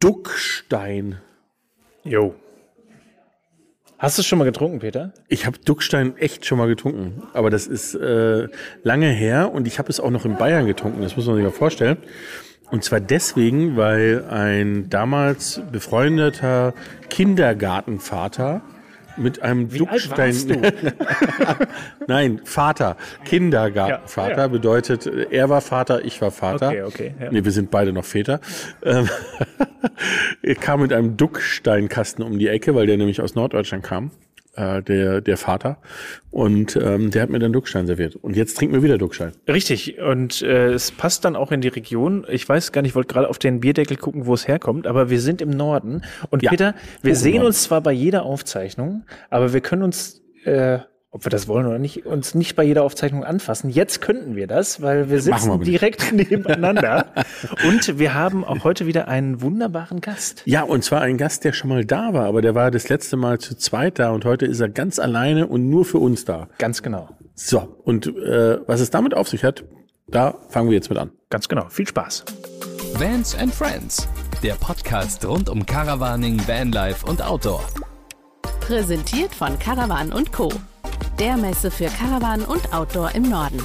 Duckstein. Jo. Hast du es schon mal getrunken, Peter? Ich habe Duckstein echt schon mal getrunken, aber das ist äh, lange her und ich habe es auch noch in Bayern getrunken, das muss man sich mal vorstellen. Und zwar deswegen, weil ein damals befreundeter Kindergartenvater mit einem Wie Duckstein. Nein, Vater. Kindergartenvater Ja, ja. bedeutet, äh, er war Vater, ich war Vater. Okay, okay, ja. Nee, wir sind beide noch Väter. Ähm, er kam mit einem Ducksteinkasten um die Ecke, weil der nämlich aus Norddeutschland kam. Äh, der, der Vater. Und ähm, der hat mir dann Duckstein serviert. Und jetzt trinken wir wieder Duckstein. Richtig. Und äh, es passt dann auch in die Region. Ich weiß gar nicht, ich wollte gerade auf den Bierdeckel gucken, wo es herkommt, aber wir sind im Norden. Und Ja. Peter, wir Oh, sehen Norden. uns zwar bei jeder Aufzeichnung, aber wir können uns, äh, ob wir das wollen oder nicht, uns nicht bei jeder Aufzeichnung anfassen. Jetzt könnten wir das, weil wir wir sitzen nicht. direkt nebeneinander. Und wir haben auch heute wieder einen wunderbaren Gast. Ja, und zwar ein Gast, der schon mal da war, aber der war das letzte Mal zu zweit da und heute ist er ganz alleine und nur für uns da. Ganz genau. So, und äh, was es damit auf sich hat, da fangen wir jetzt mit an. Ganz genau. Viel Spaß. Vans and Friends, der Podcast rund um Caravaning, Vanlife und Outdoor. Präsentiert von Caravan und Co. Der Messe für Caravan und Outdoor im Norden.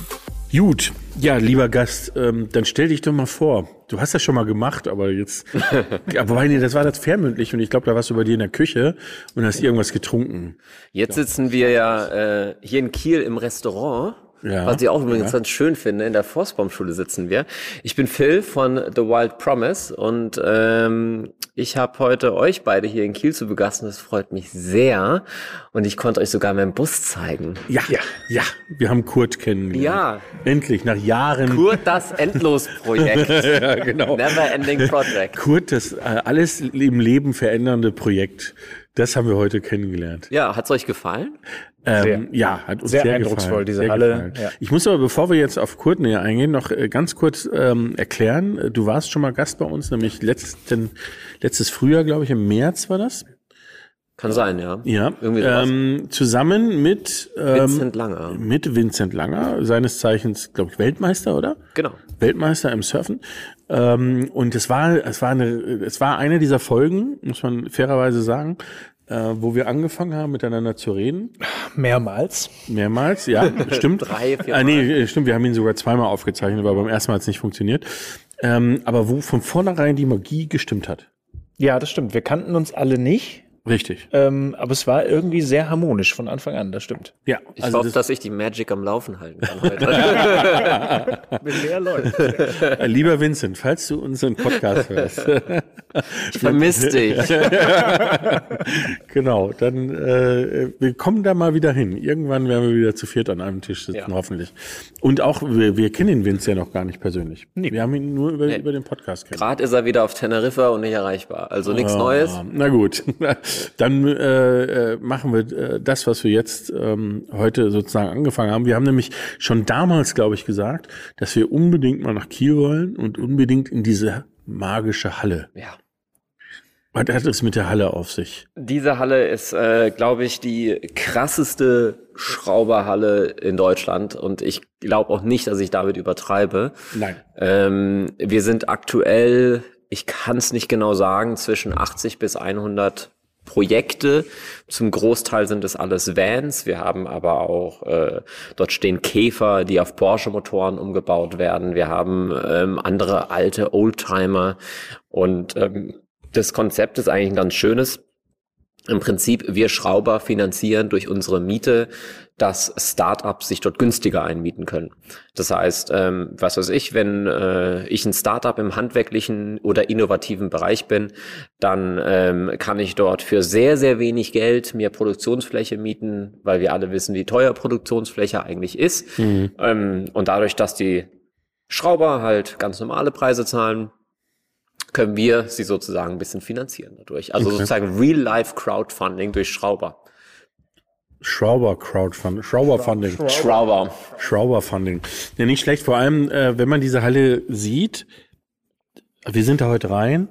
Gut, ja, lieber Gast, ähm, dann stell dich doch mal vor. Du hast das schon mal gemacht, aber jetzt, wobei, nee, das war das fernmündlich und ich glaube, da warst du bei dir in der Küche und hast irgendwas getrunken. Jetzt sitzen wir ja äh, hier in Kiel im Restaurant. Ja, was ich auch übrigens ja. ganz schön finde. In der Forstbaumschule sitzen wir. Ich bin Phil von The Wild Promise und ähm, ich habe heute euch beide hier in Kiel zu begasten. Das freut mich sehr. Und ich konnte euch sogar meinen Bus zeigen. Ja, ja, ja, wir haben Kurt kennengelernt. Ja. Endlich, nach Jahren. Kurt das Endlosprojekt. Ja, genau. Never Ending Project. Kurt, das äh, alles im Leben verändernde Projekt, das haben wir heute kennengelernt. Ja, hat's euch gefallen? Ähm, ja, hat uns Sehr sehr, eindrucksvoll, gefallen, diese sehr Halle, gefallen. ja. Ich muss aber, bevor wir jetzt auf Kurt näher eingehen, noch äh, ganz kurz ähm, erklären. Du warst schon mal Gast bei uns, nämlich letzten, letztes Frühjahr, glaube ich, im März war das. Kann sein, ja. Ja. Irgendwie sowas. ähm, zusammen mit ähm, Vincent Langer. mit Vincent Langer, seines Zeichens, glaube ich, Weltmeister, oder? Genau. Weltmeister im Surfen. Ähm, und es war, es war eine, es war eine dieser Folgen, muss man fairerweise sagen, äh, wo wir angefangen haben, miteinander zu reden. Mehrmals. Mehrmals, ja, stimmt. Drei, vier Ah, nee, äh, stimmt, wir haben ihn sogar zweimal aufgezeichnet, weil beim ersten Mal hat es nicht funktioniert. Ähm, aber wo von vornherein die Magie gestimmt hat. Ja, das stimmt. Wir kannten uns alle nicht. Richtig. Ähm, aber es war irgendwie sehr harmonisch von Anfang an, das stimmt. Ja, Ich also hoffe, das, dass ich die Magic am Laufen halten kann heute. Mit mehr Leuten. äh, lieber Vincent, falls du unseren Podcast hörst, Ich vermisse dich. genau, dann äh, wir kommen da mal wieder hin. Irgendwann werden wir wieder zu viert an einem Tisch sitzen, Ja. hoffentlich. Und auch, wir, wir kennen den Vince ja noch gar nicht persönlich. Wir haben ihn nur über, Nee. über den Podcast kennengelernt. Gerade ist er wieder auf Teneriffa und nicht erreichbar. Also nichts Neues. Ah, Na gut, dann äh, äh, machen wir äh, das, was wir jetzt ähm, heute sozusagen angefangen haben. Wir haben nämlich schon damals, glaube ich, gesagt, dass wir unbedingt mal nach Kiel wollen und unbedingt in diese magische Halle. Ja. Was hat es mit der Halle auf sich? Diese Halle ist, äh, glaube ich, die krasseste Schrauberhalle in Deutschland und ich glaube auch nicht, dass ich damit übertreibe. Nein. Ähm, wir sind aktuell, ich kann es nicht genau sagen, zwischen 80 bis 100 Projekte. Zum Großteil sind es alles Vans. Wir haben aber auch, äh, dort stehen Käfer, die auf Porsche-Motoren umgebaut werden. Wir haben ähm, andere alte Oldtimer und ähm, das Konzept ist eigentlich ein ganz schönes. Im Prinzip, wir Schrauber finanzieren durch unsere Miete, dass Startups sich dort günstiger einmieten können. Das heißt, ähm, was weiß ich, wenn äh, ich ein Startup im handwerklichen oder innovativen Bereich bin, dann ähm, kann ich dort für sehr, sehr wenig Geld mir Produktionsfläche mieten, weil wir alle wissen, wie teuer Produktionsfläche eigentlich ist. Ähm, und dadurch, dass die Schrauber halt ganz normale Preise zahlen, können wir sie sozusagen ein bisschen finanzieren dadurch. Also Okay. sozusagen Real-Life-Crowdfunding durch Schrauber. Schrauber Crowdfunding, Schrauberfunding. Schrauber. Schrauberfunding. Ja, nicht schlecht. Vor allem, äh, wenn man diese Halle sieht, wir sind da heute rein,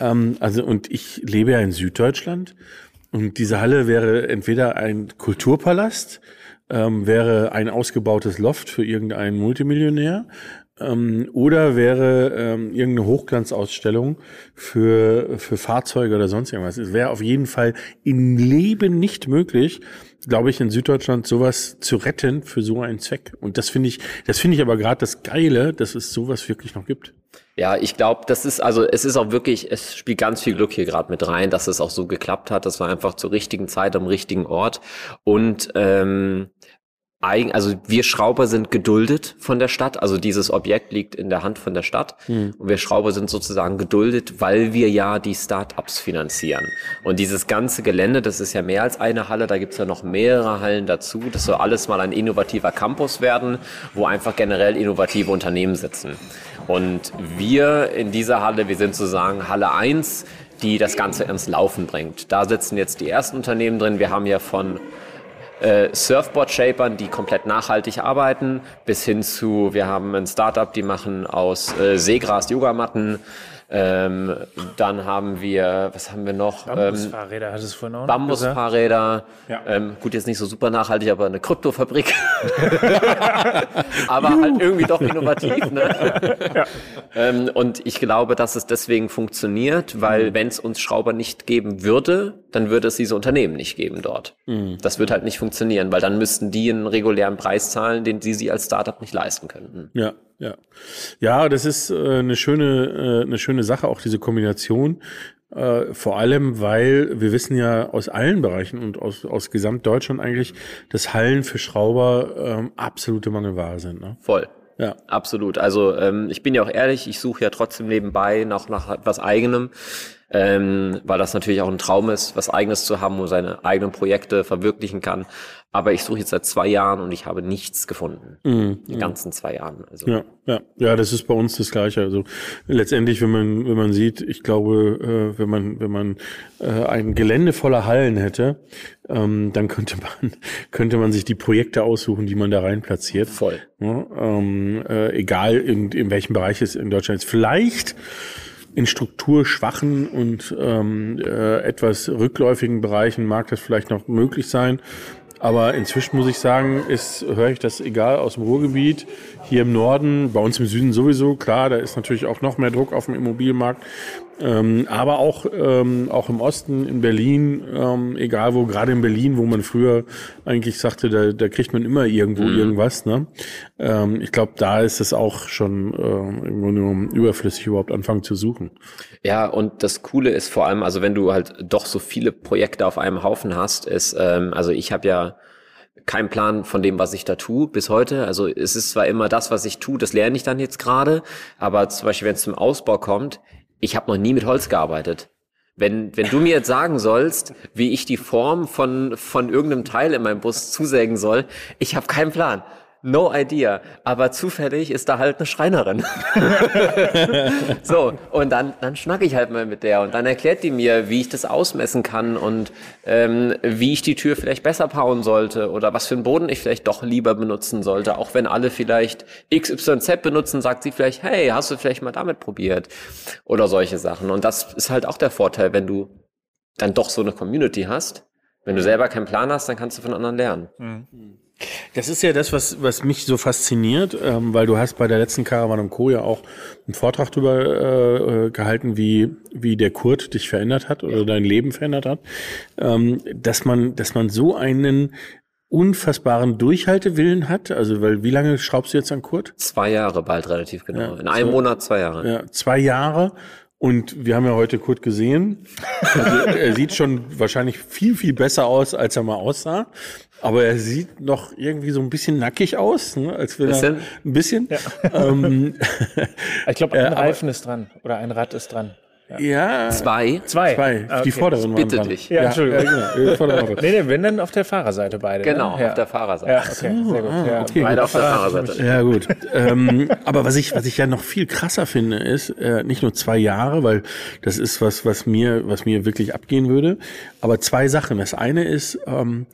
ähm, also und ich lebe ja in Süddeutschland und diese Halle wäre entweder ein Kulturpalast, ähm, wäre ein ausgebautes Loft für irgendeinen Multimillionär Ähm, oder wäre ähm, irgendeine Hochglanzausstellung für, für Fahrzeuge oder sonst irgendwas. Es wäre auf jeden Fall im Leben nicht möglich, glaube ich, in Süddeutschland sowas zu retten für so einen Zweck. Und das finde ich, das finde ich aber gerade das Geile, dass es sowas wirklich noch gibt. Ja, ich glaube, das ist also es ist auch wirklich, es spielt ganz viel Glück hier gerade mit rein, dass es auch so geklappt hat. Das war einfach zur richtigen Zeit am richtigen Ort und ähm, also wir Schrauber sind geduldet von der Stadt. Also dieses Objekt liegt in der Hand von der Stadt und wir Schrauber sind sozusagen geduldet, weil wir ja die Start-ups finanzieren. Und dieses ganze Gelände, das ist ja mehr als eine Halle, da gibt's ja noch mehrere Hallen dazu. Das soll alles mal ein innovativer Campus werden, wo einfach generell innovative Unternehmen sitzen. Und wir in dieser Halle, wir sind sozusagen Halle 1, die das Ganze ins Laufen bringt. Da sitzen jetzt die ersten Unternehmen drin. Wir haben ja von äh, Surfboard-Shapern, die komplett nachhaltig arbeiten, bis hin zu, wir haben ein Startup, die machen aus äh, Seegras Yogamatten. Ähm, dann haben wir, was haben wir noch? Ähm, Bambusfahrräder hattest du vorhin auch. Bambusfahrräder. Ja. Ähm, gut, jetzt nicht so super nachhaltig, aber eine Kryptofabrik. aber halt irgendwie doch innovativ. Ne? ähm, und ich glaube, dass es deswegen funktioniert, weil Mhm. wenn es uns Schrauber nicht geben würde, dann würde es diese Unternehmen nicht geben dort. Mhm. Das wird halt nicht funktionieren, weil dann müssten die einen regulären Preis zahlen, den sie sie als Startup nicht leisten könnten. Ja, ja. Ja, das ist äh, eine schöne, äh, eine schöne Sache, auch diese Kombination. Äh, vor allem, weil wir wissen ja aus allen Bereichen und aus, aus Gesamtdeutschland eigentlich, dass Hallen für Schrauber ähm, absolute Mangelware sind. Ne? Voll. Ja. Absolut. Also ähm, ich bin ja auch ehrlich, ich suche ja trotzdem nebenbei noch nach etwas Eigenem, ähm, weil das natürlich auch ein Traum ist, was Eigenes zu haben, wo seine eigenen Projekte verwirklichen kann. Aber ich suche jetzt seit zwei Jahren und ich habe nichts gefunden. Die ganzen zwei Jahren. Also. Ja, ja, ja, das ist bei uns das Gleiche. Also letztendlich, wenn man, wenn man sieht, ich glaube, äh, wenn man, wenn man äh, ein Gelände voller Hallen hätte, ähm, dann könnte man, könnte man sich die Projekte aussuchen, die man da rein platziert. voll. Ja, ähm, äh, egal in, in welchem Bereich es in Deutschland ist. Vielleicht in strukturschwachen und ähm, äh, etwas rückläufigen Bereichen mag das vielleicht noch möglich sein. Aber inzwischen muss ich sagen, ist, höre ich das egal aus dem Ruhrgebiet, hier im Norden, bei uns im Süden sowieso, klar, da ist natürlich auch noch mehr Druck auf dem Immobilienmarkt. Ähm, aber auch, ähm, auch im Osten, in Berlin, ähm, egal wo, gerade in Berlin, wo man früher eigentlich sagte, da, da kriegt man immer irgendwo irgendwas. Ne? Ähm, ich glaube, da ist es auch schon äh, im Grunde genommen überflüssig, überhaupt anfangen zu suchen. Ja, und das Coole ist vor allem, also wenn du halt doch so viele Projekte auf einem Haufen hast, ist, ähm, also ich habe ja keinen Plan von dem, was ich da tue bis heute. Also es ist zwar immer das, was ich tue, das lerne ich dann jetzt gerade, aber zum Beispiel, wenn es zum Ausbau kommt, ich habe noch nie mit Holz gearbeitet. Wenn, wenn du mir jetzt sagen sollst, wie ich die Form von, von irgendeinem Teil in meinem Bus zusägen soll, ich habe keinen Plan. No idea. Aber zufällig ist da halt eine Schreinerin. so, und dann, dann schnacke ich halt mal mit der und dann erklärt die mir, wie ich das ausmessen kann und ähm, wie ich die Tür vielleicht besser bauen sollte oder was für einen Boden ich vielleicht doch lieber benutzen sollte. Auch wenn alle vielleicht XYZ benutzen, sagt sie vielleicht, hey, hast du vielleicht mal damit probiert? Oder solche Sachen. Und das ist halt auch der Vorteil, wenn du dann doch so eine Community hast. Wenn du selber keinen Plan hast, dann kannst du von anderen lernen. Das ist ja das, was, was mich so fasziniert, ähm, weil du hast bei der letzten Caravan und Co. ja auch einen Vortrag darüber äh, gehalten, wie, wie der Kurt dich verändert hat oder dein Leben verändert hat, ähm, dass man, dass man so einen unfassbaren Durchhaltewillen hat. Also, weil wie lange schraubst du jetzt an Kurt? Zwei Jahre bald relativ genau. Ja, In einem so- Monat zwei Jahre. Ja, zwei Jahre. Und wir haben ja heute Kurt gesehen. Also er sieht schon wahrscheinlich viel, viel besser aus, als er mal aussah. Aber er sieht noch irgendwie so ein bisschen nackig aus, ne? als wenn Bisschen? er ein bisschen. Ähm, Ich glaube, ein aber- Reifen ist dran oder ein Rad ist dran. ja, Zwei. Zwei. zwei. Ah, Die okay. vorderen waren Bitte dran. dich. Ja, Entschuldigung. Ja, genau. Die. Nee, nee, wenn dann auf der Fahrerseite beide. Genau, ne? ja. auf der Fahrerseite. Ja, okay, sehr gut. ja. okay. Beide auf der Fahrerseite. Ja, gut. ähm, aber was ich, was ich ja noch viel krasser finde, ist äh, nicht nur zwei Jahre, weil das ist was, was mir, was mir wirklich abgehen würde, aber zwei Sachen. Das eine ist, ähm,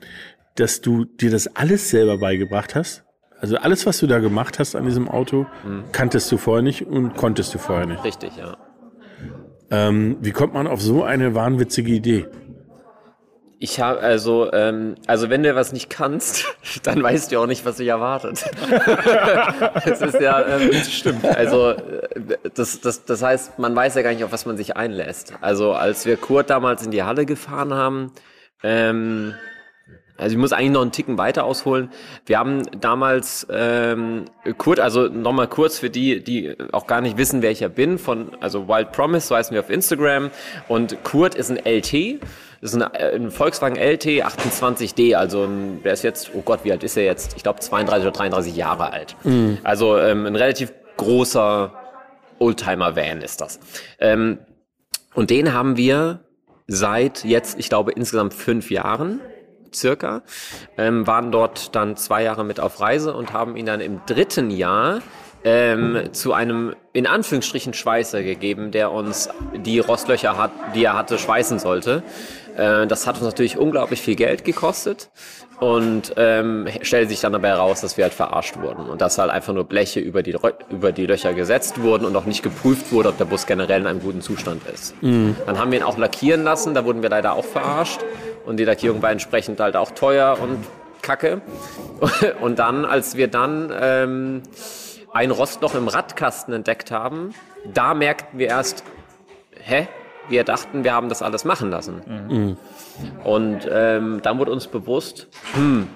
dass du dir das alles selber beigebracht hast. Also alles, was du da gemacht hast an diesem Auto, kanntest du vorher nicht und konntest du vorher nicht. Richtig, ja. Ähm, wie kommt man auf so eine wahnwitzige Idee? Ich habe also, ähm, also wenn du was nicht kannst, dann weißt du auch nicht, was dich erwartet. das ist ja, ähm, stimmt. Also äh, das, das, das heißt, man weiß ja gar nicht, auf was man sich einlässt. Also als wir Kurt damals in die Halle gefahren haben, ähm, also ich muss eigentlich noch einen Ticken weiter ausholen. Wir haben damals ähm, Kurt, also nochmal kurz für die, die auch gar nicht wissen, wer ich ja bin, von also Wild Promise, so heißen wir auf Instagram. Und Kurt ist ein LT. Das ist ein, äh, ein Volkswagen LT 28D, also ein, der ist jetzt, oh Gott, wie alt ist er jetzt? Ich glaube 32 oder 33 Jahre alt. Mhm. Also ähm, ein relativ großer Oldtimer-Van ist das. Ähm, und den haben wir seit jetzt, ich glaube, insgesamt fünf Jahren circa, ähm, waren dort dann zwei Jahre mit auf Reise und haben ihn dann im dritten Jahr ähm, zu einem in Anführungsstrichen Schweißer gegeben, der uns die Rostlöcher hat, die er hatte, schweißen sollte. Äh, das hat uns natürlich unglaublich viel Geld gekostet und ähm, stellt sich dann dabei heraus, dass wir halt verarscht wurden und dass halt einfach nur Bleche über die, über die Löcher gesetzt wurden und auch nicht geprüft wurde, ob der Bus generell in einem guten Zustand ist. Mhm. Dann haben wir ihn auch lackieren lassen, da wurden wir leider auch verarscht und die Lackierung war entsprechend halt auch teuer und kacke. Und dann, als wir dann ähm, ein Rostloch im Radkasten entdeckt haben, da merkten wir erst, hä? Wir dachten, wir haben das alles machen lassen. Mhm. Und ähm, dann wurde uns bewusst, hm,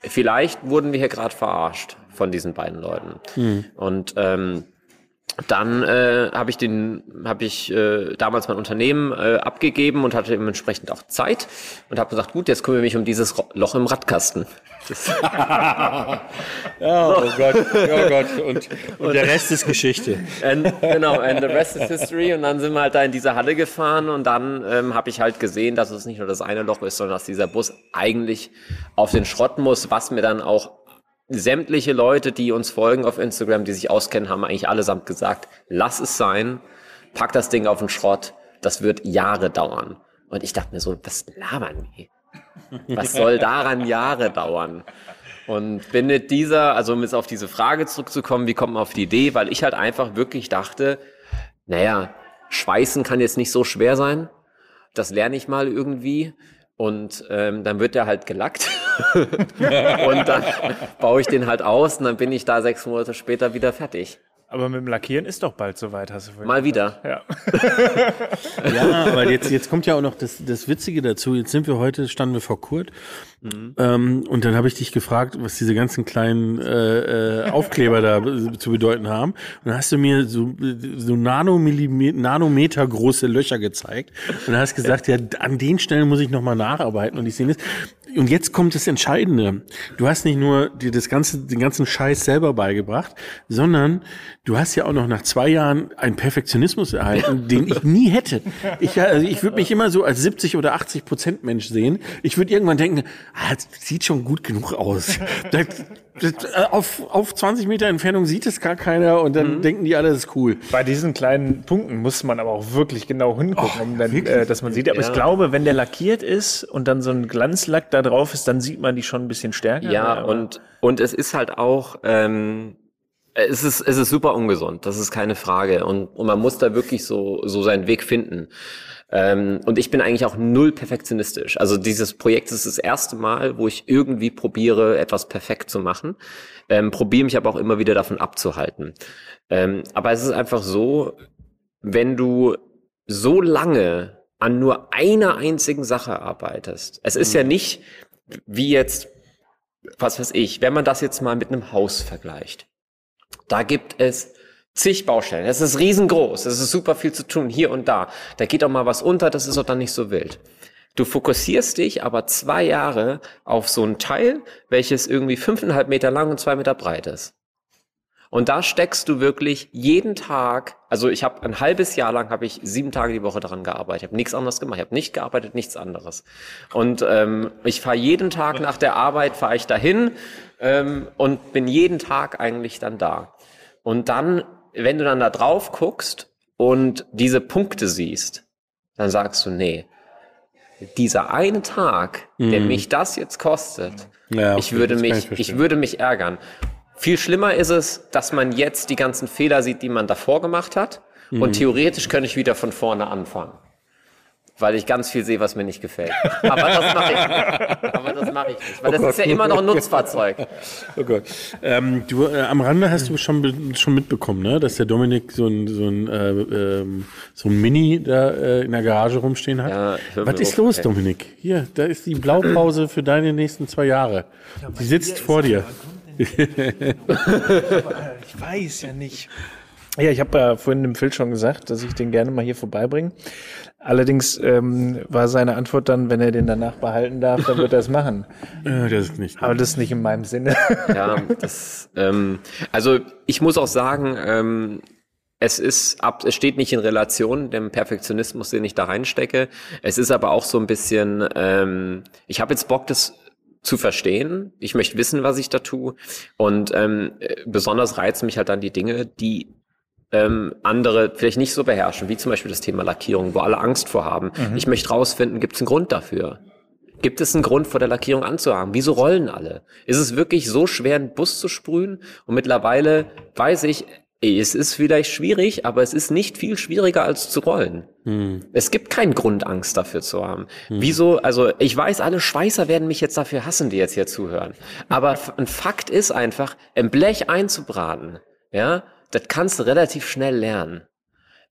vielleicht wurden wir hier gerade verarscht von diesen beiden Leuten. Mhm. Und ähm, dann äh, habe ich den habe ich äh, damals mein Unternehmen äh, abgegeben und hatte dementsprechend auch Zeit und habe gesagt gut jetzt kümmere ich mich um dieses Loch im Radkasten. Ja, oh Gott oh Gott. Und, und der Rest ist Geschichte. And, genau and the rest is history. Und dann sind wir halt da in diese Halle gefahren und dann ähm, habe ich halt gesehen dass es nicht nur das eine Loch ist sondern dass dieser Bus eigentlich auf den Schrott muss was mir dann auch sämtliche Leute, die uns folgen auf Instagram, die sich auskennen, haben eigentlich allesamt gesagt, lass es sein, pack das Ding auf den Schrott, das wird Jahre dauern. Und ich dachte mir so, was labern die? Was soll daran Jahre dauern? Und bin mit dieser, also um jetzt auf diese Frage zurückzukommen, wie kommt man auf die Idee? Weil ich halt einfach wirklich dachte, naja, Schweißen kann jetzt nicht so schwer sein. Das lerne ich mal irgendwie. Und ähm, dann wird der halt gelackt. und dann baue ich den halt aus und dann bin ich da sechs Monate später wieder fertig. Aber mit dem Lackieren ist doch bald soweit, hast du Mal wieder. Ja. ja, aber jetzt, jetzt kommt ja auch noch das, das Witzige dazu. Jetzt sind wir heute, standen wir vor Kurt. Mhm. Ähm, und dann habe ich dich gefragt, was diese ganzen kleinen äh, äh, Aufkleber da zu bedeuten haben. Und dann hast du mir so, so Nanomillimeter, Nanometer große Löcher gezeigt. Und dann hast gesagt, ja, an den Stellen muss ich nochmal nacharbeiten. Und ich sehe das. Und jetzt kommt das Entscheidende. Du hast nicht nur dir das ganze, den ganzen Scheiß selber beigebracht, sondern du hast ja auch noch nach zwei Jahren einen Perfektionismus erhalten, den ich nie hätte. Ich, also ich würde mich immer so als 70 oder 80 Prozent Mensch sehen. Ich würde irgendwann denken, ah, das sieht schon gut genug aus. Das, das, äh, auf, auf 20 Meter Entfernung sieht es gar keiner und dann mhm. denken die alle, das ist cool. Bei diesen kleinen Punkten muss man aber auch wirklich genau hingucken, oh, um dann, äh, dass man sieht. Aber ja. ich glaube, wenn der lackiert ist und dann so ein Glanzlack da drauf ist, dann sieht man die schon ein bisschen stärker. Ja, und, und es ist halt auch, ähm, es ist, es ist super ungesund, das ist keine Frage. Und, und man muss da wirklich so, so seinen Weg finden. Ähm, und ich bin eigentlich auch null perfektionistisch. Also dieses Projekt ist das erste Mal, wo ich irgendwie probiere, etwas perfekt zu machen. Ähm, probiere mich aber auch immer wieder davon abzuhalten. Ähm, aber es ist einfach so, wenn du so lange an nur einer einzigen Sache arbeitest. Es ist mhm. ja nicht wie jetzt, was weiß ich, wenn man das jetzt mal mit einem Haus vergleicht. Da gibt es zig Baustellen. Es ist riesengroß. Es ist super viel zu tun, hier und da. Da geht auch mal was unter, das ist auch dann nicht so wild. Du fokussierst dich aber zwei Jahre auf so ein Teil, welches irgendwie fünfeinhalb Meter lang und zwei Meter breit ist. Und da steckst du wirklich jeden Tag, also ich habe ein halbes Jahr lang habe ich sieben Tage die Woche daran gearbeitet. Ich habe nichts anderes gemacht. Ich habe nicht gearbeitet, nichts anderes. Und ähm, ich fahre jeden Tag nach der Arbeit, fahre ich dahin ähm, und bin jeden Tag eigentlich dann da. Und dann wenn du dann da drauf guckst und diese Punkte siehst, dann sagst du, nee, dieser eine Tag, mm. der mhm. mich das jetzt kostet, ja, ich würde mich, ich, ich würde mich ärgern. Viel schlimmer ist es, dass man jetzt die ganzen Fehler sieht, die man davor gemacht hat. Mm. Und mhm. theoretisch könnte ich wieder von vorne anfangen. Weil ich ganz viel sehe, was mir nicht gefällt. Aber das mache ich. Aber das mache ich nicht, weil das ist ja immer noch ein Nutzfahrzeug. Oh Gott. Ähm, du, äh, am Rande hast du schon, schon mitbekommen, ne? dass der Dominik so ein, so ein, äh, ähm, so ein Mini da äh, in der Garage rumstehen hat. Ja, Was ist los, ey. Dominik? Hier, da ist die Blaupause für deine nächsten zwei Jahre. Die sitzt vor dir. Ich weiß ja nicht. Ja, ich habe ja vorhin dem Phil schon gesagt, dass ich den gerne mal hier vorbeibringe. Allerdings ähm, war seine Antwort dann, wenn er den danach behalten darf, dann wird er es machen. Äh, das ist nicht. Aber das ist nicht in meinem Sinne. Ja, das, ähm, also ich muss auch sagen, ähm, es ist ab, es steht nicht in Relation dem Perfektionismus, den ich da reinstecke. Es ist aber auch so ein bisschen, ähm, ich habe jetzt Bock, das zu verstehen. Ich möchte wissen, was ich da tue. Und ähm, äh, besonders reizen mich halt dann die Dinge, die ähm, andere vielleicht nicht so beherrschen, wie zum Beispiel das Thema Lackierung, wo alle Angst vor haben. Ich möchte rausfinden, gibt es einen Grund dafür? Gibt es einen Grund, vor der Lackierung anzuhaben? Wieso rollen alle? Ist es wirklich so schwer, einen Bus zu sprühen? Und mittlerweile weiß ich, ey, es ist vielleicht schwierig, aber es ist nicht viel schwieriger als zu rollen. Es gibt keinen Grund, Angst dafür zu haben. Wieso, also ich weiß, alle Schweißer werden mich jetzt dafür hassen, die jetzt hier zuhören. Aber ein Fakt ist einfach, ein Blech einzubraten, ja, das kannst du relativ schnell lernen.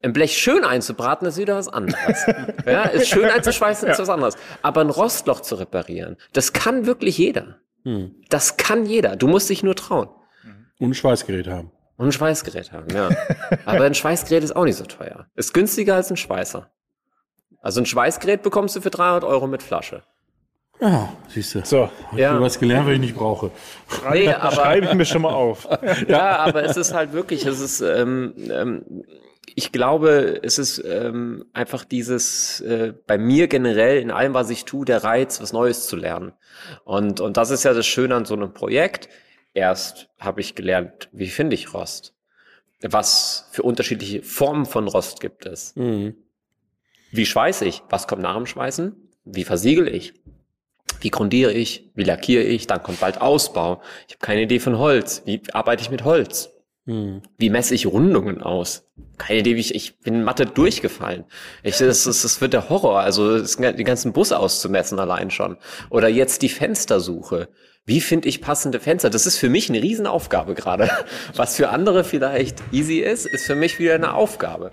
Ein Blech schön einzubraten ist wieder was anderes. ja, ist schön einzuschweißen ist was anderes. Aber ein Rostloch zu reparieren, das kann wirklich jeder. Das kann jeder. Du musst dich nur trauen. Und ein Schweißgerät haben. Und ein Schweißgerät haben, ja. Aber ein Schweißgerät ist auch nicht so teuer. Ist günstiger als ein Schweißer. Also ein Schweißgerät bekommst du für 300 Euro mit Flasche. Ja, siehst du. So, Ich Ja. habe was gelernt, was ich nicht brauche. Nee, aber, schreibe ich mir schon mal auf. ja, aber es ist halt wirklich, es ist, ähm, ähm, ich glaube, es ist ähm, einfach dieses, äh, bei mir generell in allem, was ich tue, der Reiz, was Neues zu lernen. Und, und das ist ja das Schöne an so einem Projekt. Erst habe ich gelernt, wie finde ich Rost? Was für unterschiedliche Formen von Rost gibt es? Wie schweiße ich? Was kommt nach dem Schweißen? Wie versiegel ich? Wie grundiere ich? Wie lackiere ich? Dann kommt bald Ausbau. Ich habe keine Idee von Holz. Wie arbeite ich mit Holz? Wie messe ich Rundungen aus? Keine Idee, wie ich, ich bin in Mathe durchgefallen. Ich, das, das, das wird der Horror, also das, den ganzen Bus auszumessen allein schon. Oder jetzt die Fenstersuche. Wie finde ich passende Fenster? Das ist für mich eine Riesenaufgabe gerade. Was für andere vielleicht easy ist, ist für mich wieder eine Aufgabe.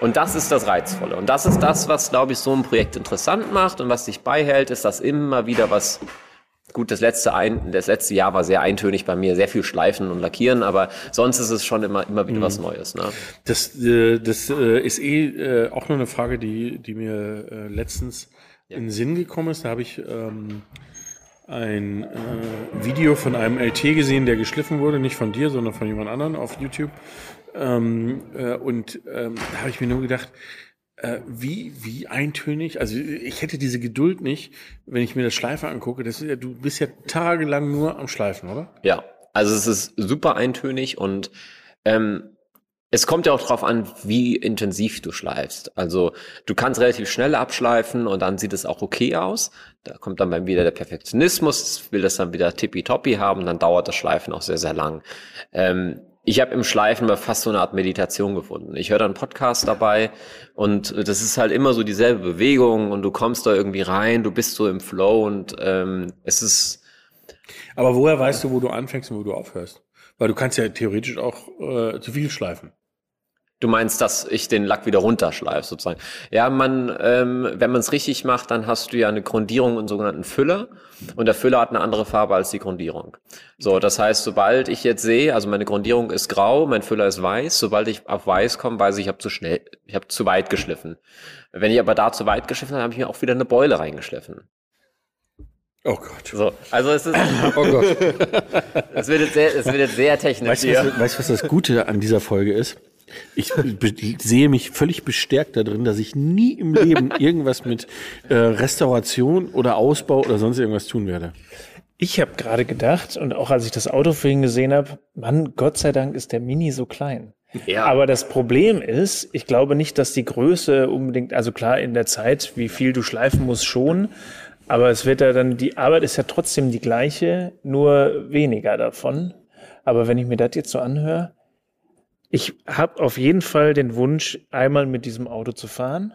Und das ist das Reizvolle. Und das ist das, was, glaube ich, so ein Projekt interessant macht und was dich beihält, ist, dass immer wieder was Gut, das letzte, ein, das letzte Jahr war sehr eintönig bei mir, sehr viel Schleifen und Lackieren, aber sonst ist es schon immer, immer wieder was Neues. Ne? Das, äh, das äh, ist eh äh, auch noch eine Frage, die, die mir äh, letztens in den Sinn gekommen ist. Da habe ich ähm, ein äh, Video von einem LT gesehen, der geschliffen wurde, nicht von dir, sondern von jemand anderem auf YouTube. Ähm, äh, und ähm, da habe ich mir nur gedacht, äh, wie, wie eintönig, also ich hätte diese Geduld nicht, wenn ich mir das Schleifer angucke. Das ist ja, du bist ja tagelang nur am Schleifen, oder? Ja, also es ist super eintönig und ähm, es kommt ja auch drauf an, wie intensiv du schleifst. Also du kannst relativ schnell abschleifen und dann sieht es auch okay aus. Da kommt dann wieder der Perfektionismus, will das dann wieder tippitoppi haben, dann dauert das Schleifen auch sehr, sehr lang. Ähm, ich habe im Schleifen mal fast so eine Art Meditation gefunden. Ich höre dann einen Podcast dabei und das ist halt immer so dieselbe Bewegung und du kommst da irgendwie rein, du bist so im Flow und ähm, es ist Aber woher weißt du, wo du anfängst und wo du aufhörst? Weil du kannst ja theoretisch auch äh, zu viel schleifen. Du meinst, dass ich den Lack wieder runterschleife, sozusagen. Ja, man, ähm, wenn man es richtig macht, dann hast du ja eine Grundierung und einen sogenannten Füller. Und der Füller hat eine andere Farbe als die Grundierung. So, das heißt, sobald ich jetzt sehe, also meine Grundierung ist grau, mein Füller ist weiß, sobald ich auf weiß komme, weiß ich, ich habe zu schnell, ich habe zu weit geschliffen. Wenn ich aber da zu weit geschliffen habe, habe ich mir auch wieder eine Beule reingeschliffen. Oh Gott. So, also es ist, Oh Gott. es wird jetzt sehr, es wird jetzt sehr technisch Weißt du, was, weißt, du, was das Gute an dieser Folge ist? Ich sehe mich völlig bestärkt darin, dass ich nie im Leben irgendwas mit äh, Restauration oder Ausbau oder sonst irgendwas tun werde. Ich habe gerade gedacht, und auch als ich das Auto vorhin gesehen habe, Mann, Gott sei Dank ist der Mini so klein. Ja. Aber das Problem ist, ich glaube nicht, dass die Größe unbedingt, also klar in der Zeit, wie viel du schleifen musst, schon. Aber es wird ja dann, die Arbeit ist ja trotzdem die gleiche, nur weniger davon. Aber wenn ich mir das jetzt so anhöre, ich habe auf jeden Fall den Wunsch, einmal mit diesem Auto zu fahren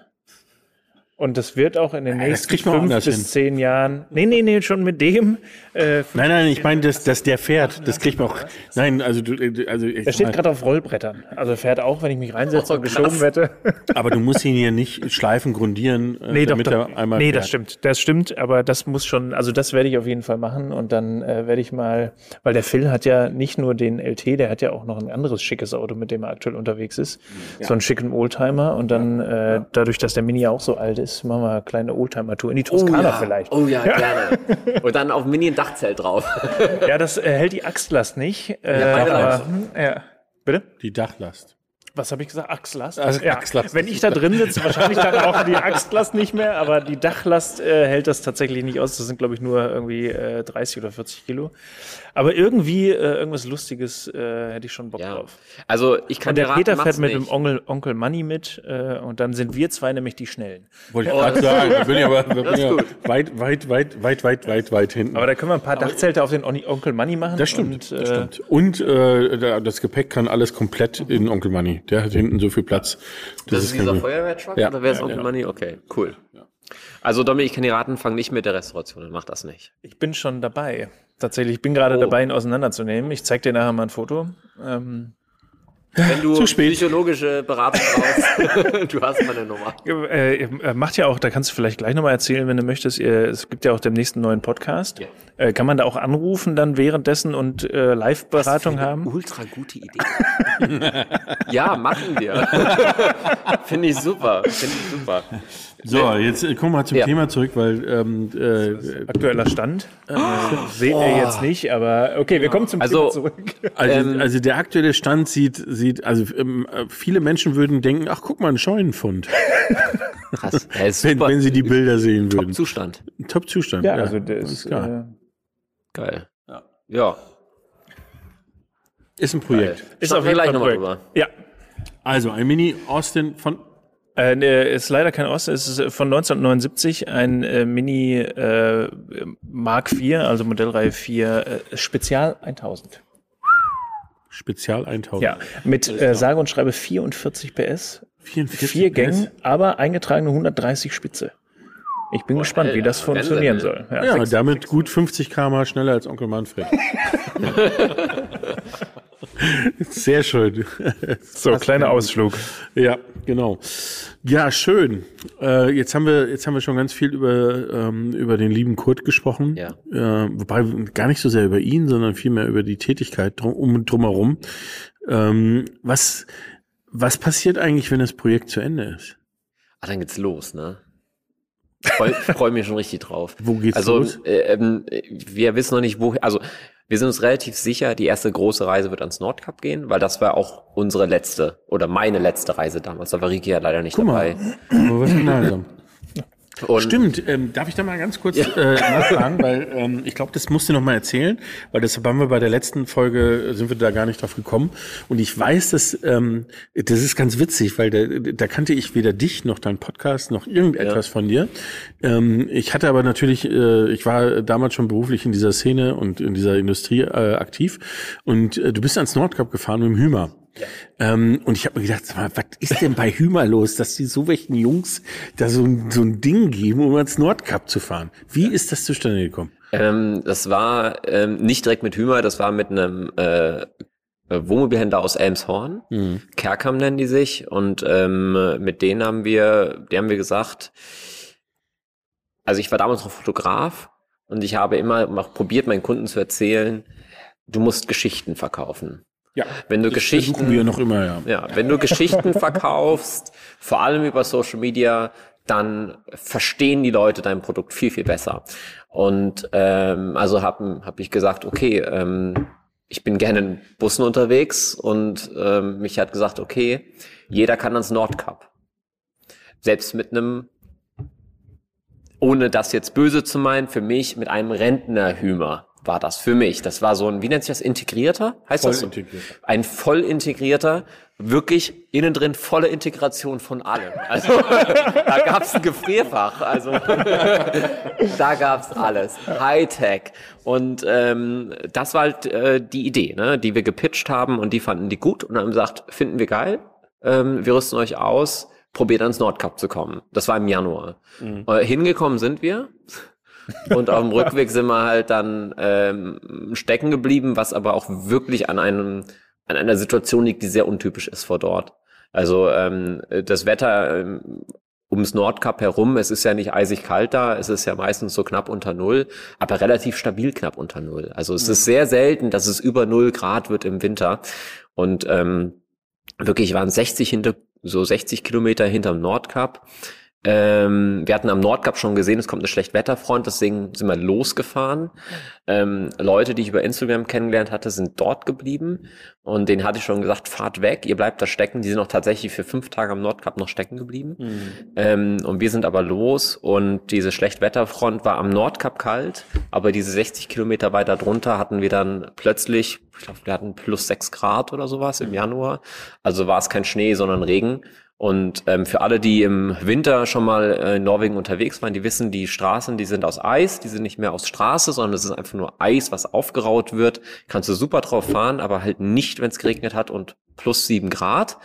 Und das wird auch in den das nächsten kriegt man fünf bis hin. zehn Jahren. Nee, nee, nee, schon mit dem. Äh, Nein, nein, ich meine, dass, dass der fährt, das kriegt man auch. Nein, also du, also ich er steht gerade auf Rollbrettern. Also er fährt auch, wenn ich mich reinsetze Oh, und geschoben krass. werde. aber du musst ihn hier nicht schleifen, grundieren, äh, Nee, damit doch. er einmal nee fährt. das stimmt. Das stimmt, aber das muss schon, also das werde ich auf jeden Fall machen und dann äh, werde ich mal, weil der Phil hat ja nicht nur den LT, der hat ja auch noch ein anderes schickes Auto, mit dem er aktuell unterwegs ist. So einen schicken Oldtimer und dann äh, dadurch, dass der Mini ja auch so alt ist, machen wir eine kleine Oldtimer-Tour in die Toskana ja. vielleicht. Oh ja, gerne. Und dann auf Mini ein Dachzelt drauf. Ja, das äh, hält die Achslast nicht. Äh, Ja, beide aber, hm, ja. Bitte? Die Dachlast. Was habe ich gesagt? Achslast? Also ja. Achslast. Wenn ich da drin sitze, wahrscheinlich dann auch die Achslast nicht mehr, aber die Dachlast äh, hält das tatsächlich nicht aus. Das sind, glaube ich, nur irgendwie äh, 30 oder 40 Kilo. Aber irgendwie äh, irgendwas Lustiges äh, hätte ich schon Bock Ja. drauf. Also ich kann Und der Peter fährt mit nicht. dem Onkel, Onkel Money mit äh, und dann sind wir zwei nämlich die Schnellen. Wollte ich gerade sagen. Da bin ich aber da bin ist ich ja weit, weit, weit, weit, weit, weit, weit hinten. Aber da können wir ein paar Dachzelte auf den Onkel Money machen. das stimmt, Und, das äh, stimmt. Und äh, da- das Gepäck kann alles komplett in Onkel Money. Der hat hinten so viel Platz. Das ist kein dieser. Feuerwehrtruck Ja, oder wer ist ja, Onkel ja. Money? Okay, cool. Also Dominik, ich kann dir raten, fang nicht mit der Restauration an, mach das nicht. Ich bin schon dabei. Tatsächlich, ich bin gerade Oh. dabei, ihn auseinanderzunehmen. Ich zeig dir nachher mal ein Foto. Ähm, Wenn du psychologische Beratung brauchst, du hast meine Nummer. Äh, äh, macht ja auch, da kannst du vielleicht gleich nochmal erzählen, wenn du möchtest. Ihr, es gibt ja auch demnächst einen neuen Podcast. Ja. Äh, kann man da auch anrufen dann währenddessen und äh, Live-Beratung haben? Ultra gute Idee. ja, machen wir. Finde ich super. Finde ich super. So, jetzt äh, kommen wir mal zum Ja. Thema zurück, weil ähm, äh, Aktueller Stand. Äh, seht ihr jetzt nicht, aber okay, wir kommen zum Also- Thema zurück. Also, Ähm, also der aktuelle Stand sieht, sieht also ähm, äh, viele Menschen würden denken, ach guck mal, ein Scheunenfund, Krass. Ja, ist wenn, super. wenn sie die Bilder sehen würden. Zustand. Top-Zustand. Ja, also alles das klar. äh, Geil. Ja. ist ein Projekt. ist Schauen auf jeden gleich Fall nochmal ein Projekt. drüber. Ja. Also ein Mini Austin von Äh, ne, ist leider kein Ost, es ist von 1979 ein äh, Mini äh, Mark IV, also Modellreihe 4 äh, Spezial 1000. Spezial 1000. Ja, mit äh, sage und schreibe 44 PS, 44 vier PS. Gängen, aber eingetragene 130 Spitze. Ich bin gespannt, wie das Alter, funktionieren soll. Ja, sechs- damit gut 50 km schneller als Onkel Manfred. Sehr schön. so, kleiner Ausflug. Ja, genau. Ja, schön. Äh, jetzt haben wir jetzt haben wir schon ganz viel über ähm, über den lieben Kurt gesprochen. Ja. Äh, wobei gar nicht so sehr über ihn, sondern vielmehr über die Tätigkeit drum, um und drumherum. Ähm, was was passiert eigentlich, wenn das Projekt zu Ende ist? Ah, dann geht's los, ne? Freu, freu mich schon richtig drauf. Wo geht's also, los? Äh, ähm, wir wissen noch nicht, wo. Also, wir sind uns relativ sicher, die erste große Reise wird ans Nordkap gehen, weil das war auch unsere letzte oder meine letzte Reise damals. Da war Riki ja leider nicht Guck mal. dabei. Gemeinsam. Und Stimmt, ähm, darf ich da mal ganz kurz äh, nachfragen, weil ähm, ich glaube, das musst du noch mal erzählen, weil das haben wir bei der letzten Folge, sind wir da gar nicht drauf gekommen. Und ich weiß, dass ähm, das ist ganz witzig, weil da, da kannte ich weder dich noch deinen Podcast noch irgendetwas von dir. Ähm, ich hatte aber natürlich, äh, ich war damals schon beruflich in dieser Szene und in dieser Industrie äh, aktiv und äh, du bist ans Nordkap gefahren mit dem Hümer. Ähm, und ich habe mir gedacht, was ist denn bei Hümer los, dass die so welchen Jungs da so, ein- so ein Ding geben, um ans Nordkap zu fahren? Wie ist das zustande gekommen? ähm, das war ähm, nicht direkt mit Hümer, das war mit einem äh, Wohnmobilhändler aus Elmshorn. Kerkam nennen die sich. Und ähm, mit denen haben wir, die haben wir gesagt, also ich war damals noch Fotograf und ich habe immer auch probiert, meinen Kunden zu erzählen, du musst Geschichten verkaufen. Ja, Wenn du das Geschichten wir noch immer, ja. Ja, wenn du Geschichten verkaufst, vor allem über Social Media, dann verstehen die Leute dein Produkt viel, viel besser. Und ähm, also habe hab ich gesagt, okay, ähm, ich bin gerne in Bussen unterwegs und ähm, mich hat gesagt, okay, jeder kann ans Nordkap. Selbst mit einem, ohne das jetzt böse zu meinen, für mich mit einem Rentnerhümer war das für mich. Das war so ein, wie nennt sich das, integrierter? Heißt das so? Vollintegrierter. Ein voll integrierter, wirklich innen drin volle Integration von allem. Also da gab's ein Gefrierfach, also da gab's alles. Hightech. Und ähm, das war halt äh, die Idee, ne, die wir gepitcht haben und die fanden die gut und haben gesagt, finden wir geil, ähm, wir rüsten euch aus, probiert ans Nordkap zu kommen. Das war im Januar. Äh, hingekommen sind wir. Und auf dem Rückweg sind wir halt dann ähm, stecken geblieben, was aber auch wirklich an einem an einer Situation liegt, die sehr untypisch ist vor dort. Also ähm, das Wetter ähm, ums Nordkap herum, es ist ja nicht eisig kalt da, es ist ja meistens so knapp unter Null, aber relativ stabil knapp unter Null. Also es ist sehr selten, dass es über Null Grad wird im Winter. Und ähm, wirklich waren 60 hinter, so 60 Kilometer hinterm Nordkap. Ähm, wir hatten am Nordkap schon gesehen, es kommt eine Schlechtwetterfront, deswegen sind wir losgefahren. Ähm, Leute, die ich über Instagram kennengelernt hatte, sind dort geblieben und denen hatte ich schon gesagt, fahrt weg, ihr bleibt da stecken. Die sind auch tatsächlich für fünf Tage am Nordkap noch stecken geblieben. Ähm, und wir sind aber los und diese Schlechtwetterfront war am Nordkap kalt, aber diese 60 Kilometer weiter drunter hatten wir dann plötzlich, ich glaube, wir hatten plus sechs Grad oder sowas im Januar. Also war es kein Schnee, sondern Regen. Und ähm, für alle, die im Winter schon mal äh, in Norwegen unterwegs waren, die wissen, die Straßen, die sind aus Eis, die sind nicht mehr aus Straße, sondern es ist einfach nur Eis, was aufgeraut wird. Kannst du super drauf fahren, aber halt nicht, wenn es geregnet hat und plus sieben Grad.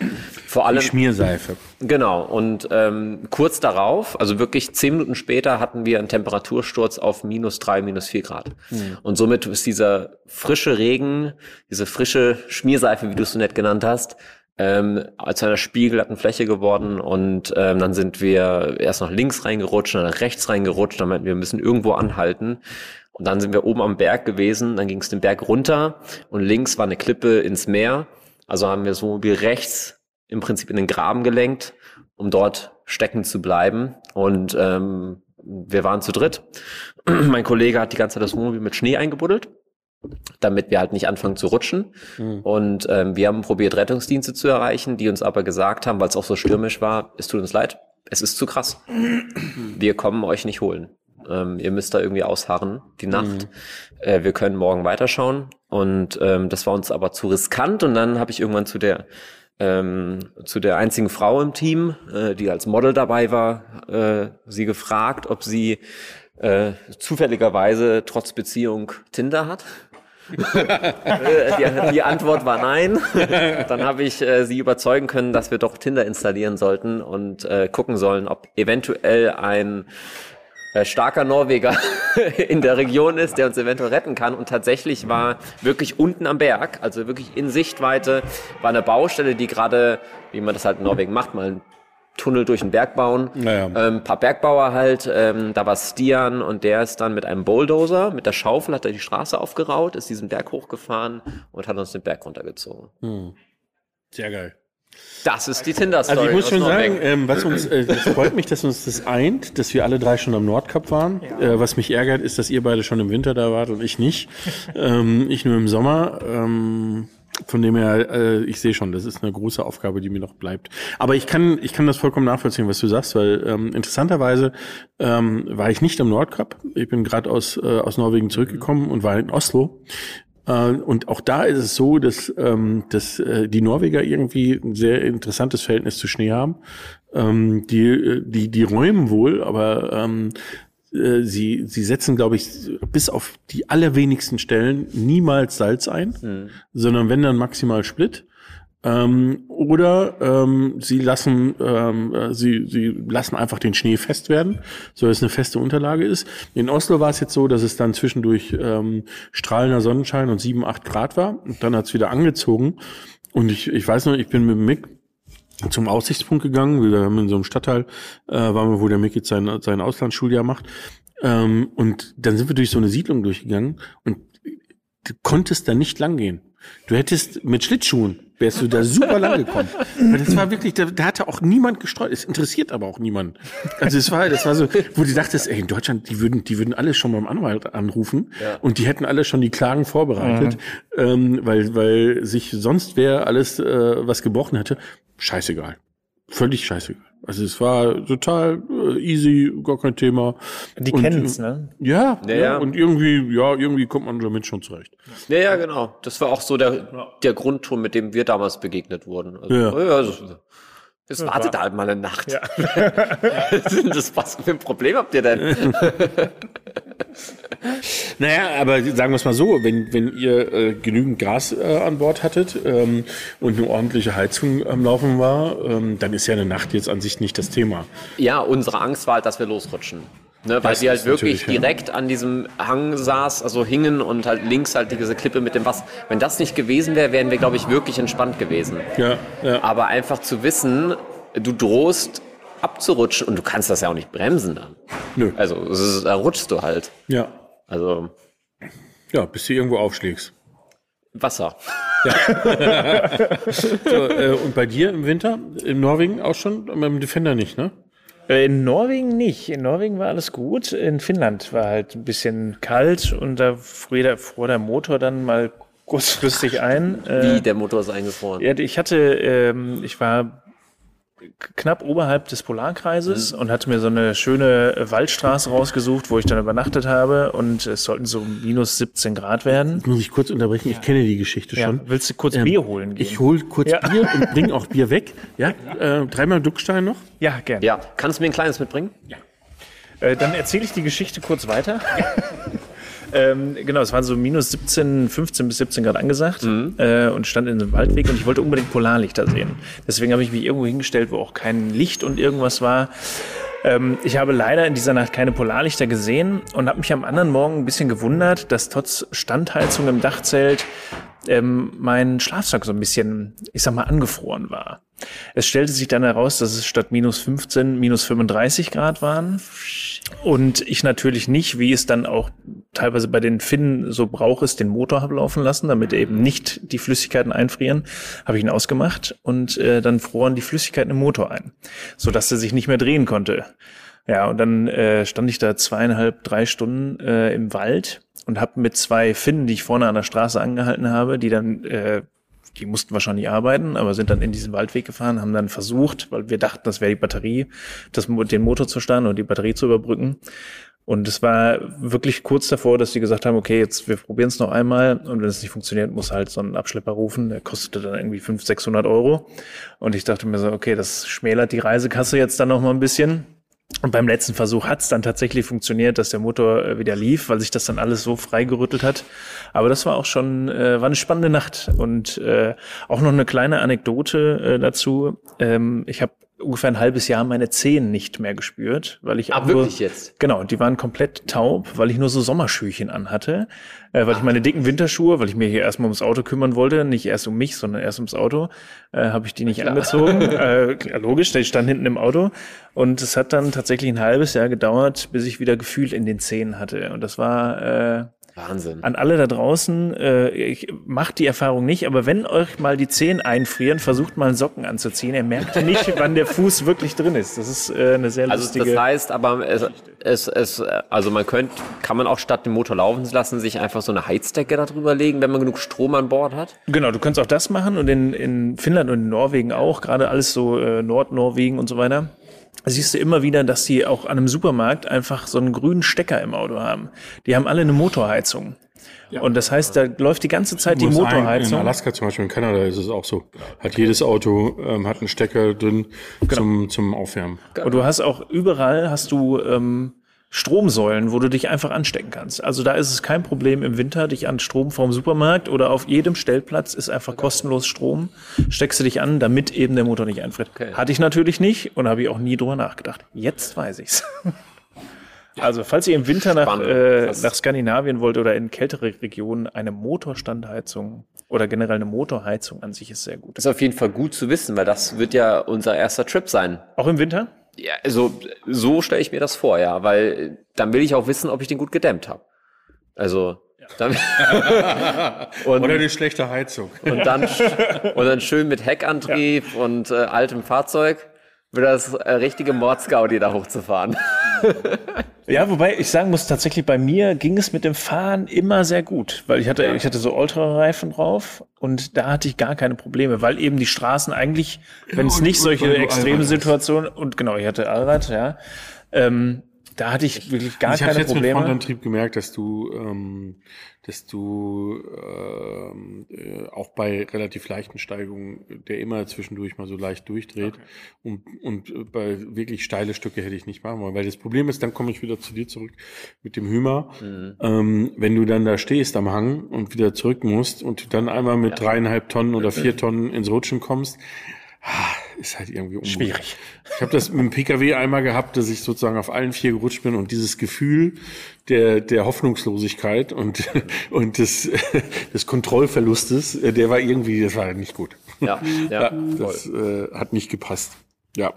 Vor allem Die Schmierseife. Genau, und ähm, kurz darauf, also wirklich zehn Minuten später, hatten wir einen Temperatursturz auf minus drei, minus vier Grad. Und somit ist dieser frische Regen, diese frische Schmierseife, wie du es so nett genannt hast, ähm, zu einer spiegelglatten Fläche geworden und ähm, dann sind wir erst nach links reingerutscht, dann nach rechts reingerutscht, dann meinten wir, wir müssen irgendwo anhalten. Und dann sind wir oben am Berg gewesen, dann ging es den Berg runter und links war eine Klippe ins Meer. Also haben wir so wie rechts im Prinzip in den Graben gelenkt, um dort stecken zu bleiben. Und ähm, wir waren zu dritt. mein Kollege hat die ganze Zeit das Wohnmobil mit Schnee eingebuddelt, damit wir halt nicht anfangen zu rutschen. Und ähm, wir haben probiert, Rettungsdienste zu erreichen, die uns aber gesagt haben, weil es auch so stürmisch war, es tut uns leid, es ist zu krass. Wir kommen euch nicht holen. Ähm, ihr müsst da irgendwie ausharren, die Nacht. Äh, wir können morgen weiterschauen. Und ähm, das war uns aber zu riskant. Und dann habe ich irgendwann zu der ähm, zu der einzigen Frau im Team, äh, die als Model dabei war, äh, sie gefragt, ob sie äh, zufälligerweise trotz Beziehung Tinder hat. Äh, die, die Antwort war nein. Dann habe ich äh, sie überzeugen können, dass wir doch Tinder installieren sollten und äh, gucken sollen, ob eventuell ein äh, starker Norweger in der Region ist, der uns eventuell retten kann. Und tatsächlich war wirklich unten am Berg, also wirklich in Sichtweite, war eine Baustelle, die gerade, wie man das halt in Norwegen macht, mal einen Tunnel durch den Berg bauen. Naja. Ähm, paar Bergbauer halt, ähm, da war Stian und der ist dann mit einem Bulldozer, mit der Schaufel hat er die Straße aufgeraut, ist diesen Berg hochgefahren und hat uns den Berg runtergezogen. Sehr geil. Das ist die Tinder-Story. Also ich muss schon sagen, ähm, was uns, äh, das freut mich, dass uns das eint, dass wir alle drei schon am Nordkap waren. Äh, was mich ärgert, ist, dass ihr beide schon im Winter da wart und ich nicht. ähm, ich nur im Sommer. Ähm, von dem her, äh, ich sehe schon, das ist eine große Aufgabe, die mir noch bleibt. Aber ich kann, ich kann das vollkommen nachvollziehen, was du sagst, weil ähm, interessanterweise ähm, war ich nicht am Nordkap. Ich bin gerade aus, äh, aus Norwegen zurückgekommen und war in Oslo. Äh, Und auch da ist es so, dass, ähm, dass äh, die Norweger irgendwie ein sehr interessantes Verhältnis zu Schnee haben. Ähm, die, äh, die, die räumen wohl, aber ähm, äh, sie, sie setzen, glaube ich, bis auf die allerwenigsten Stellen niemals Salz ein, sondern wenn dann maximal Split. Ähm, oder ähm, sie lassen ähm, äh, sie, sie lassen einfach den Schnee fest werden, so dass es eine feste Unterlage ist. In Oslo war es jetzt so, dass es dann zwischendurch ähm, strahlender Sonnenschein und 7, 8 Grad war. Und dann hat es wieder angezogen. Und ich, ich weiß noch, ich bin mit Mick zum Aussichtspunkt gegangen. Wir haben in so einem Stadtteil, äh, waren wir, wo der Mick jetzt sein, sein Auslandsschuljahr macht. Ähm, und dann sind wir durch so eine Siedlung durchgegangen und du konntest da nicht lang gehen. Du hättest mit Schlittschuhen wärst du da super lang gekommen. Weil das war wirklich, da, da hatte auch niemand gestreut. Es interessiert aber auch niemand. Also es war, das war so, wo du dachtest, ey, in Deutschland, die würden, die würden alle schon beim Anwalt anrufen und die hätten alle schon die Klagen vorbereitet, ähm, weil, weil sich sonst wer alles äh, was gebrochen hätte. Scheißegal. Völlig scheißegal. Also es war total äh, easy, gar kein Thema. Die Und, kennen's, äh, ne? Ja, ja, Ja, ja. und irgendwie, ja, irgendwie kommt man damit schon zurecht. Ja, ja, genau. Das war auch so der, der Grundton, mit dem wir damals begegnet wurden. Also, Ja. oh ja, das wartet halt mal eine Nacht. das, was für ein Problem habt ihr denn? Naja, aber sagen wir es mal so, wenn, wenn ihr äh, genügend Gas äh, an Bord hattet ähm, und eine ordentliche Heizung am Laufen war, ähm, dann ist ja eine Nacht jetzt an sich nicht das Thema. Ja, unsere Angst war halt, dass wir losrutschen. Ne, weil Das wir halt wirklich natürlich, ja. direkt an diesem Hang saß, also hingen und halt links halt diese Klippe mit dem Wasser. Wenn das nicht gewesen wäre, wären wir, glaube ich, wirklich entspannt gewesen. Ja, ja. Aber einfach zu wissen, du drohst abzurutschen und du kannst das ja auch nicht bremsen dann. Nö. Also da rutschst du halt. Ja. Also Ja, bis du irgendwo aufschlägst. Wasser. So, äh, und bei dir im Winter, in Norwegen auch schon, dem Defender nicht, ne? Äh, In Norwegen nicht. In Norwegen war alles gut. In Finnland war halt ein bisschen kalt und da fror der, fror der Motor dann mal kurzfristig ein. Äh, Wie, der Motor ist eingefroren. Ja, ich hatte, ähm, ich war knapp oberhalb des Polarkreises und hatte mir so eine schöne Waldstraße rausgesucht, wo ich dann übernachtet habe und es sollten so minus 17 Grad werden. Muss ich kurz unterbrechen, ich kenne die Geschichte Ja, schon. willst du kurz Ähm, Bier holen gehen? Ich hol kurz Ja. Bier und bring auch Bier weg. Ja, äh, dreimal Duckstein noch. ja, gern. Ja, kannst du mir ein kleines mitbringen? Äh, dann erzähle ich die Geschichte kurz weiter. ähm, genau, es waren so minus 17, 15 bis 17 Grad angesagt äh, und stand in einem Waldweg und ich wollte unbedingt Polarlichter sehen. Deswegen habe ich mich irgendwo hingestellt, wo auch kein Licht und irgendwas war. Ähm, ich habe leider in dieser Nacht keine Polarlichter gesehen und habe mich am anderen Morgen ein bisschen gewundert, dass trotz Standheizung im Dachzelt ähm, mein Schlafsack so ein bisschen, ich sag mal, angefroren war. Es stellte sich dann heraus, dass es statt minus 15 minus 35 Grad waren. Und ich natürlich nicht, wie es dann auch teilweise bei den Finnen so braucht ist, den Motor habe laufen lassen, damit eben nicht die Flüssigkeiten einfrieren, habe ich ihn ausgemacht und äh, dann froren die Flüssigkeiten im Motor ein, so dass er sich nicht mehr drehen konnte. Ja, und dann äh, stand ich da zweieinhalb, drei Stunden äh, im Wald und habe mit zwei Finnen, die ich vorne an der Straße angehalten habe, die dann, äh, die mussten wahrscheinlich arbeiten, aber sind dann in diesen Waldweg gefahren, haben dann versucht, weil wir dachten, das wäre die Batterie, das, den Motor zu starten und die Batterie zu überbrücken. Und es war wirklich kurz davor, dass die gesagt haben, okay, jetzt wir probieren es noch einmal und wenn es nicht funktioniert, muss halt so ein Abschlepper rufen. Der kostete dann irgendwie 500, 600 Euro. Und ich dachte mir so, okay, das schmälert die Reisekasse jetzt dann noch mal ein bisschen. Und beim letzten Versuch hat es dann tatsächlich funktioniert, dass der Motor äh, wieder lief, weil sich das dann alles so freigerüttelt hat. Aber das war auch schon, äh, war eine spannende Nacht. Und äh, auch noch eine kleine Anekdote äh, dazu. Ähm, ich habe ungefähr ein halbes Jahr meine Zehen nicht mehr gespürt, weil ich Ah, nur- wirklich jetzt? Genau, die waren komplett taub, weil ich nur so Sommerschüchen anhatte, äh, weil ich meine dicken Winterschuhe, weil ich mir hier erstmal ums Auto kümmern wollte, nicht erst um mich, sondern erst ums Auto, äh, habe ich die nicht angezogen. äh, klar, logisch, die stand hinten im Auto und es hat dann tatsächlich ein halbes Jahr gedauert, bis ich wieder Gefühl in den Zähnen hatte und das war äh, Wahnsinn. an alle da draußen, äh, ich macht die Erfahrung nicht, aber wenn euch mal die Zehen einfrieren, versucht mal einen Socken anzuziehen. Er merkt nicht, wann der Fuß wirklich drin ist. Das ist äh, eine sehr Also lustige. das heißt, aber es, es, es, also man könnte, kann man auch statt den Motor laufen lassen, sich einfach so eine Heizdecke darüber legen, wenn man genug Strom an Bord hat? Genau, du kannst auch das machen und in, in Finnland und in Norwegen auch, gerade alles so äh, Nordnorwegen und so weiter. Siehst du immer wieder, dass die auch an einem Supermarkt einfach so einen grünen Stecker im Auto haben. Die haben alle eine Motorheizung. Und das heißt, da läuft die ganze Zeit die Muss ein- In Motorheizung. Alaska zum Beispiel, in Kanada ist es auch so. Hat jedes Auto ähm, hat einen Stecker drin zum, zum Aufwärmen. Und du hast auch überall hast du ähm, Stromsäulen, wo du dich einfach anstecken kannst. Also da ist es kein Problem im Winter, dich an Strom vom Supermarkt oder auf jedem Stellplatz ist einfach kostenlos Strom. Steckst du dich an, damit eben der Motor nicht einfriert. Hatte ich natürlich nicht und habe ich auch nie drüber nachgedacht. Jetzt weiß ich's. Also falls ihr im Winter nach, äh, nach Skandinavien wollt oder in kältere Regionen, eine Motorstandheizung oder generell eine Motorheizung an sich ist sehr gut. Das ist auf jeden Fall gut zu wissen, weil das wird ja unser erster Trip sein. Auch im Winter? Ja, also so stelle ich mir das vor, ja, weil dann will ich auch wissen, ob ich den gut gedämmt habe. Also dann, und, Oder eine schlechte Heizung. und dann und dann schön mit Heckantrieb und äh, altem Fahrzeug wird das äh, richtige Mordsgaudi da hochzufahren. Ja, wobei ich sagen muss, tatsächlich bei mir ging es mit dem Fahren immer sehr gut, weil ich hatte, ich hatte so Ultrareifen drauf und da hatte ich gar keine Probleme, weil eben die Straßen eigentlich, wenn es nicht solche weil du extreme Allrad hast. Situationen und genau, ich hatte Allrad, ja, ähm, Da hatte ich wirklich gar ich habe keine jetzt mit Probleme. Frontantrieb gemerkt, dass du, ähm, dass du ähm, äh, auch bei relativ leichten Steigungen, der immer zwischendurch mal so leicht durchdreht und, und äh, bei wirklich steile Stücke hätte ich nicht machen wollen, weil das Problem ist, dann komme ich wieder zu dir zurück mit dem Hümer. Ähm, wenn du dann da stehst am Hang und wieder zurück musst und dann einmal mit dreieinhalb Tonnen oder vier Tonnen ins Rutschen kommst, ist halt irgendwie ungut. Schwierig. Ich habe das mit dem PKW einmal gehabt, dass ich sozusagen auf allen vier gerutscht bin und dieses Gefühl der, der Hoffnungslosigkeit und, und des, des Kontrollverlustes, äh, der war irgendwie, das war nicht gut. Ja, ja. Ja, das äh, hat nicht gepasst. Ja.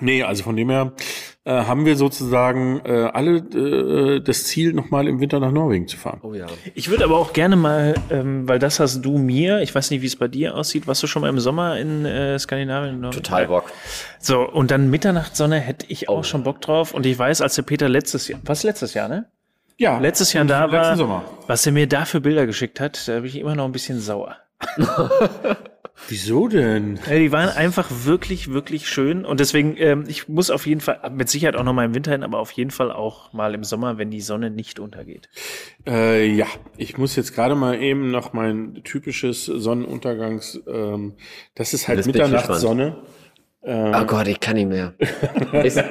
Nee, also von dem her äh, haben wir sozusagen äh, alle äh, das Ziel, nochmal im Winter nach Norwegen zu fahren. Oh ja. Ich würde aber auch gerne mal, ähm, weil das hast du mir, ich weiß nicht, wie es bei dir aussieht, warst du schon mal im Sommer in äh, Skandinavien? Total Bock. So, und dann Mitternachtssonne hätte ich auch schon Bock drauf. Und ich weiß, als der Peter letztes Jahr, was letztes Jahr, ne? Ja, Letztes Jahr da war, Sommer. was er mir da für Bilder geschickt hat, da bin ich immer noch ein bisschen sauer. Wieso denn? Ja, die waren einfach wirklich, wirklich schön. Und deswegen, ähm, ich muss auf jeden Fall, mit Sicherheit auch noch mal im Winter hin, aber auf jeden Fall auch mal im Sommer, wenn die Sonne nicht untergeht. Äh, ja, ich muss jetzt gerade mal eben noch mein typisches Sonnenuntergangs, ähm, das ist halt Das bin Mitternachtssonne. Oh Gott, ich kann nicht mehr. Ist,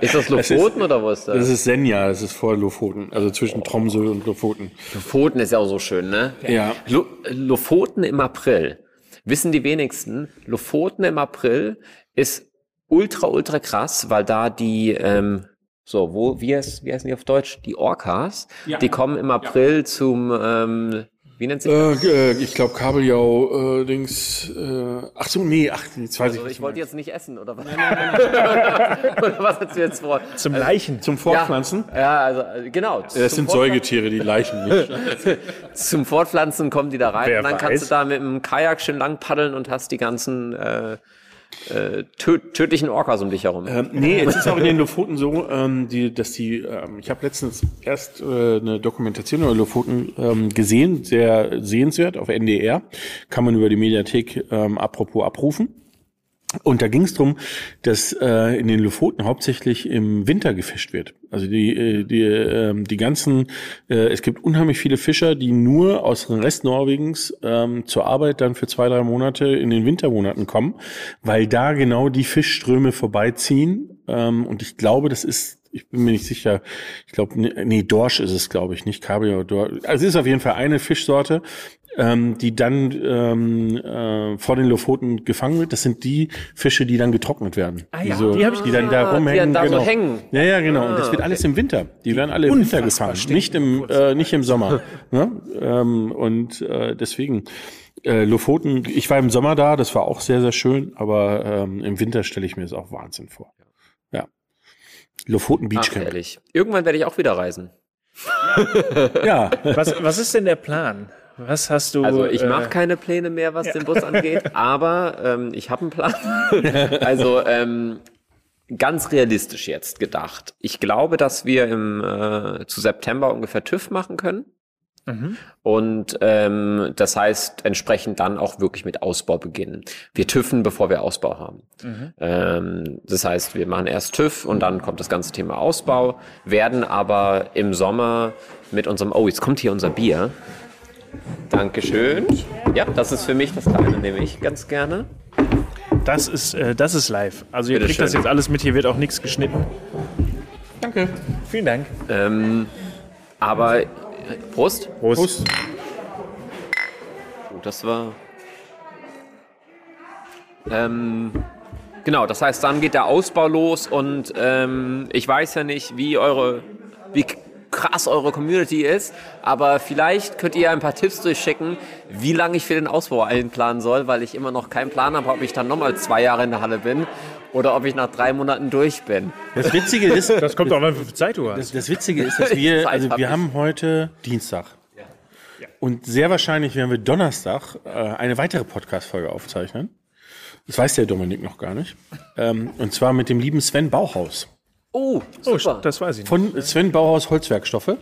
ist das Lofoten oder wo ist das? Das ist Senja, das ist vor Lofoten, also zwischen Tromsø und Lofoten. Lofoten ist ja auch so schön, ne? Ja. Lo Lofoten im April. Wissen die wenigsten, Lofoten im April ist ultra, ultra krass, weil da die, ähm, so, wo, wie heißt, wie heißen die auf Deutsch? Die Orcas, die kommen im April zum, ähm, wie nennt sich das? Äh, äh, ich glaube Kabeljau, äh, Dings, äh, ach so, nee, ach, jetzt weiß ich Also nicht. ich wollte jetzt nicht essen, oder was? oder was hast du jetzt vor? Zum Leichen. Zum Fortpflanzen? Ja, also, äh, genau. Das zum sind Säugetiere, die Leichen nicht. Zum Fortpflanzen kommen die da rein Wer und dann kannst weiß. du da mit dem Kajak schön lang paddeln und hast die ganzen äh, äh, tö tödlichen Orcas um dich herum. Ähm, nee, es ist auch in den Lofoten so, ähm, die, dass die, ähm, ich habe letztens erst äh, eine Dokumentation über Lofoten ähm, gesehen, sehr sehenswert auf NDR, kann man über die Mediathek ähm, apropos abrufen. Und da ging es darum, dass äh, in den Lofoten hauptsächlich im Winter gefischt wird. Also die, äh, die, ähm, die ganzen, äh, es gibt unheimlich viele Fischer, die nur aus dem Rest Norwegens ähm, zur Arbeit dann für zwei, drei Monate in den Wintermonaten kommen, weil da genau die Fischströme vorbeiziehen. Ähm, und ich glaube, das ist ich bin mir nicht sicher. Ich glaube, nee, Dorsch ist es, glaube ich, nicht Kabeljau. Dorsch. Also es ist auf jeden Fall eine Fischsorte, ähm, die dann ähm, äh, vor den Lofoten gefangen wird. Das sind die Fische, die dann getrocknet werden. Ah, ja, so, die hab ich die dann da Ah, die rumhängen. dann da so genau. hängen. Ja, ja, genau. Und das wird alles im Winter. Die werden alle im Winter gefangen, nicht im äh, nicht im Sommer. ne? ähm, und äh, deswegen. Äh, Lofoten, ich war im Sommer da, das war auch sehr, sehr schön, aber ähm, im Winter stelle ich mir das auch Wahnsinn vor. Ja. Lofoten Beach Ach, Camp. ehrlich. Irgendwann werde ich auch wieder reisen. Ja, Was, was ist denn der Plan? Was hast du? Also ich äh, mache keine Pläne mehr, was den Bus angeht, aber ähm, ich habe einen Plan. also ähm, ganz realistisch jetzt gedacht. Ich glaube, dass wir im äh, zu September ungefähr TÜV machen können. Und ähm, das heißt entsprechend dann auch wirklich mit Ausbau beginnen. Wir TÜVen, bevor wir Ausbau haben. Ähm, das heißt, wir machen erst TÜV und dann kommt das ganze Thema Ausbau, werden aber im Sommer mit unserem, oh, jetzt kommt hier unser Bier. Dankeschön. Ja, das ist für mich, das kleine nehme ich ganz gerne. Das ist, äh, das ist live. Also ihr Bitte kriegt das schön. jetzt alles mit, hier wird auch nichts geschnitten. danke. Vielen Dank. Ähm, aber, äh, Prost. Prost. Prost. Oh, das war. Ähm, genau, das heißt, dann geht der Ausbau los und ähm, ich weiß ja nicht, wie eure, wie krass eure Community ist, aber vielleicht könnt ihr ein paar Tipps durchschicken, wie lange ich für den Ausbau einplanen soll, weil ich immer noch keinen Plan habe, ob ich dann nochmal zwei Jahre in der Halle bin oder ob ich nach drei Monaten durch bin. Das Witzige ist, Das kommt auch mal für Zeit, du hast. das, das Witzige ist, dass wir, also wir haben heute Dienstag. Und sehr wahrscheinlich werden wir Donnerstag äh, eine weitere Podcast-Folge aufzeichnen. Das weiß der Dominik noch gar nicht. Ähm, und zwar mit dem lieben Sven Bauhaus. Oh, Oh, super. das weiß ich nicht. Von Sven Bauhaus Holzwerkstoffe,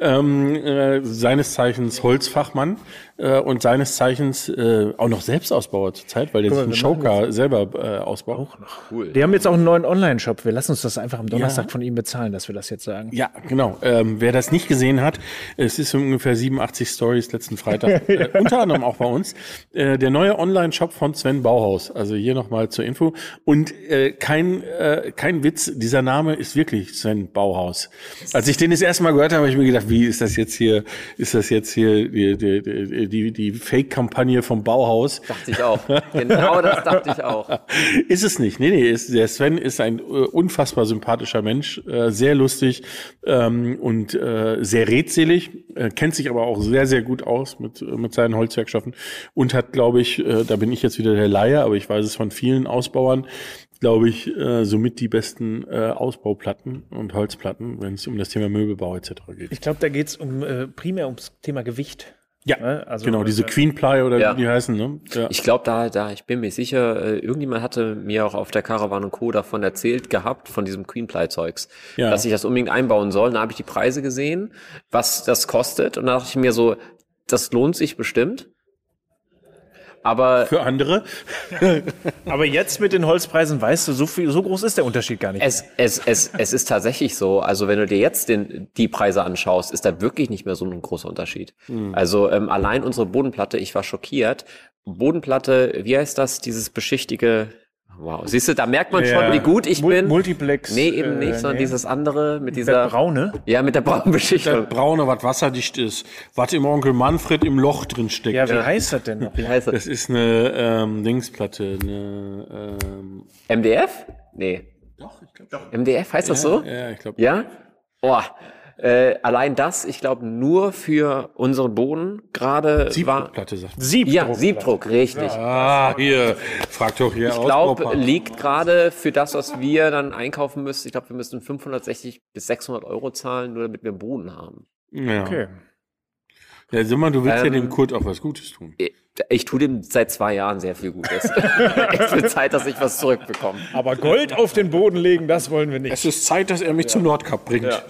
ähm, äh, seines Zeichens Holzfachmann äh, und seines Zeichens äh, auch noch Selbstausbauer zurzeit, weil der sich einen Showcar selber äh, ausbaut. Auch noch. cool. Die haben jetzt auch einen neuen Online-Shop. Wir lassen uns das einfach am Donnerstag von ihm bezahlen, dass wir das jetzt sagen. Ja, genau. Ähm, wer das nicht gesehen hat, es ist ungefähr 87 Stories letzten Freitag, äh, unter anderem auch bei uns, äh, der neue Online-Shop von Sven Bauhaus. Also hier nochmal zur Info. Und äh, kein, äh, kein Witz, dieser Name ist wirklich Sven Bauhaus. Als ich den das erste Mal gehört habe, habe ich mir gedacht, wie ist das jetzt hier, ist das jetzt hier die, die, die, die, die Fake-Kampagne vom Bauhaus? Dachte ich auch. Genau das dachte ich auch. Ist es nicht. Nee, nee, ist, der Sven ist ein äh, unfassbar sympathischer Mensch, äh, sehr lustig ähm, und äh, sehr redselig, äh, kennt sich aber auch sehr, sehr gut aus mit, äh, mit seinen Holzwerkstoffen und hat, glaube ich, äh, da bin ich jetzt wieder der Laie, aber ich weiß es von vielen Ausbauern, glaube ich, äh, somit die besten äh, Ausbauplatten und Holzplatten, wenn es um das Thema Möbelbau etc. geht. Ich glaube, da geht es um, äh, primär ums Thema Gewicht. Ja, Ne? Also, genau, diese äh, Queen Ply oder Ja. wie die heißen, ne? Ja. Ich glaube, da, da, ich bin mir sicher, äh, irgendjemand hatte mir auch auf der Caravan und Co. davon erzählt gehabt, von diesem Queen Ply Zeugs, Ja. dass ich das unbedingt einbauen soll. Da habe ich die Preise gesehen, was das kostet. Und da dachte ich mir so, das lohnt sich bestimmt. Aber Für andere. Aber jetzt mit den Holzpreisen weißt du, so, viel, so groß ist der Unterschied gar nicht. es, es, es, es ist tatsächlich so. Also wenn du dir jetzt den, die Preise anschaust, ist da wirklich nicht mehr so ein großer Unterschied. Also ähm, allein unsere Bodenplatte, ich war schockiert. Bodenplatte, wie heißt das? Dieses beschichtige. Wow, siehst du, da merkt man Ja. schon, wie gut ich Mul- bin. Multiplex. Nee, eben äh, nicht, sondern nee. dieses andere mit Der dieser. braune. Ja, mit der braunen Beschichtung. Braune, was wasserdicht ist, was im Onkel Manfred im Loch drin steckt. Ja, wie heißt das denn noch? Wie heißt das? Das ist eine ähm, Dingsplatte, eine ähm, MDF? Nee. Doch, ich glaube MDF heißt das so? Ja, ich glaube. Ja? Boah. Äh, allein das, ich glaube, nur für unseren Boden gerade war. Siebdruck. Ja, Siebdruck, richtig. Ah, hier, frag doch hier Ich glaube, liegt gerade für das, was wir dann einkaufen müssen, ich glaube, wir müssen 560 bis 600 Euro zahlen, nur damit wir einen Boden haben. Ja. Okay. Ja, sag mal, du willst ja Ähm, dem Kurt auch was Gutes tun. Ich tue dem seit zwei Jahren sehr viel Gutes. es wird Zeit, dass ich was zurückbekomme. Aber Gold auf den Boden legen, das wollen wir nicht. Es ist Zeit, dass er mich zum Nordkap bringt.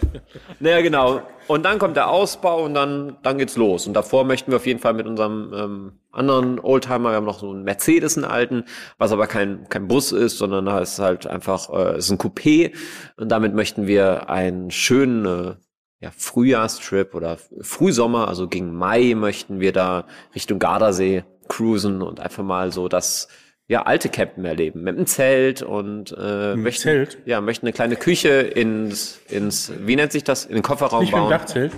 Naja, genau. Und dann kommt der Ausbau und dann, dann geht's los. Und davor möchten wir auf jeden Fall mit unserem ähm, anderen Oldtimer, wir haben noch so einen Mercedes, einen alten, was aber kein, kein Bus ist, sondern da ist halt einfach, äh, ist ein Coupé. Und damit möchten wir einen schönen äh, ja, Frühjahrstrip oder Frühsommer, also gegen Mai möchten wir da Richtung Gardasee cruisen und einfach mal so das ja, alte Campen erleben. Mit einem Zelt und äh, möchten, Zelt? ja, möchten eine kleine Küche ins, ins, wie nennt sich das, in den Kofferraum Nicht bauen. Dachzelt?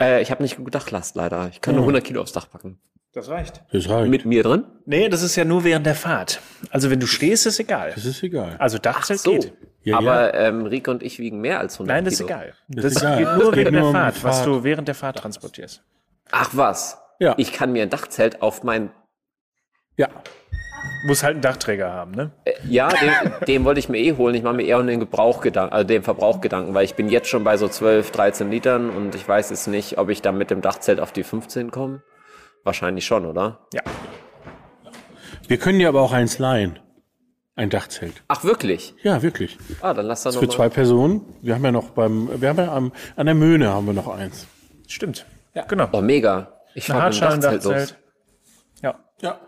Äh, ich habe nicht gut Dachlast leider. Ich kann nur 100 Kilo aufs Dach packen. Das reicht. Das reicht. Mit mir drin? Nee, das ist ja nur während der Fahrt. Also wenn du stehst, ist egal. das ist egal. Also Dachzelt So. geht. Ja, Aber Ähm, Rike und ich wiegen mehr als 100 Nein, das ist egal. Das Das, ist egal. geht Es nur geht während nur der um die Fahrt, was Fahrt. du während der Fahrt transportierst. Ach was? Ja. Ich kann mir ein Dachzelt auf mein Ja. Muss halt einen Dachträger haben, ne? Äh, Ja, den, den wollte ich mir eh holen. Ich mache mir eher um den Gebrauchgedanken, also den Verbrauchgedanken, weil ich bin jetzt schon bei so 12, 13 Litern und ich weiß jetzt nicht, ob ich dann mit dem Dachzelt auf die 15 komme. Wahrscheinlich schon, oder? Ja. Wir können dir aber auch eins leihen. Ein Dachzelt. Ach, wirklich? Ja, wirklich. Ah, dann lass da noch Für mal. zwei Personen. Wir haben ja noch beim, wir haben ja am, an der Möhne haben wir noch eins. Stimmt. Ja. Genau. Oh, mega. Ich Ein fahr mit dem Dachzelt los. Ja. Ja.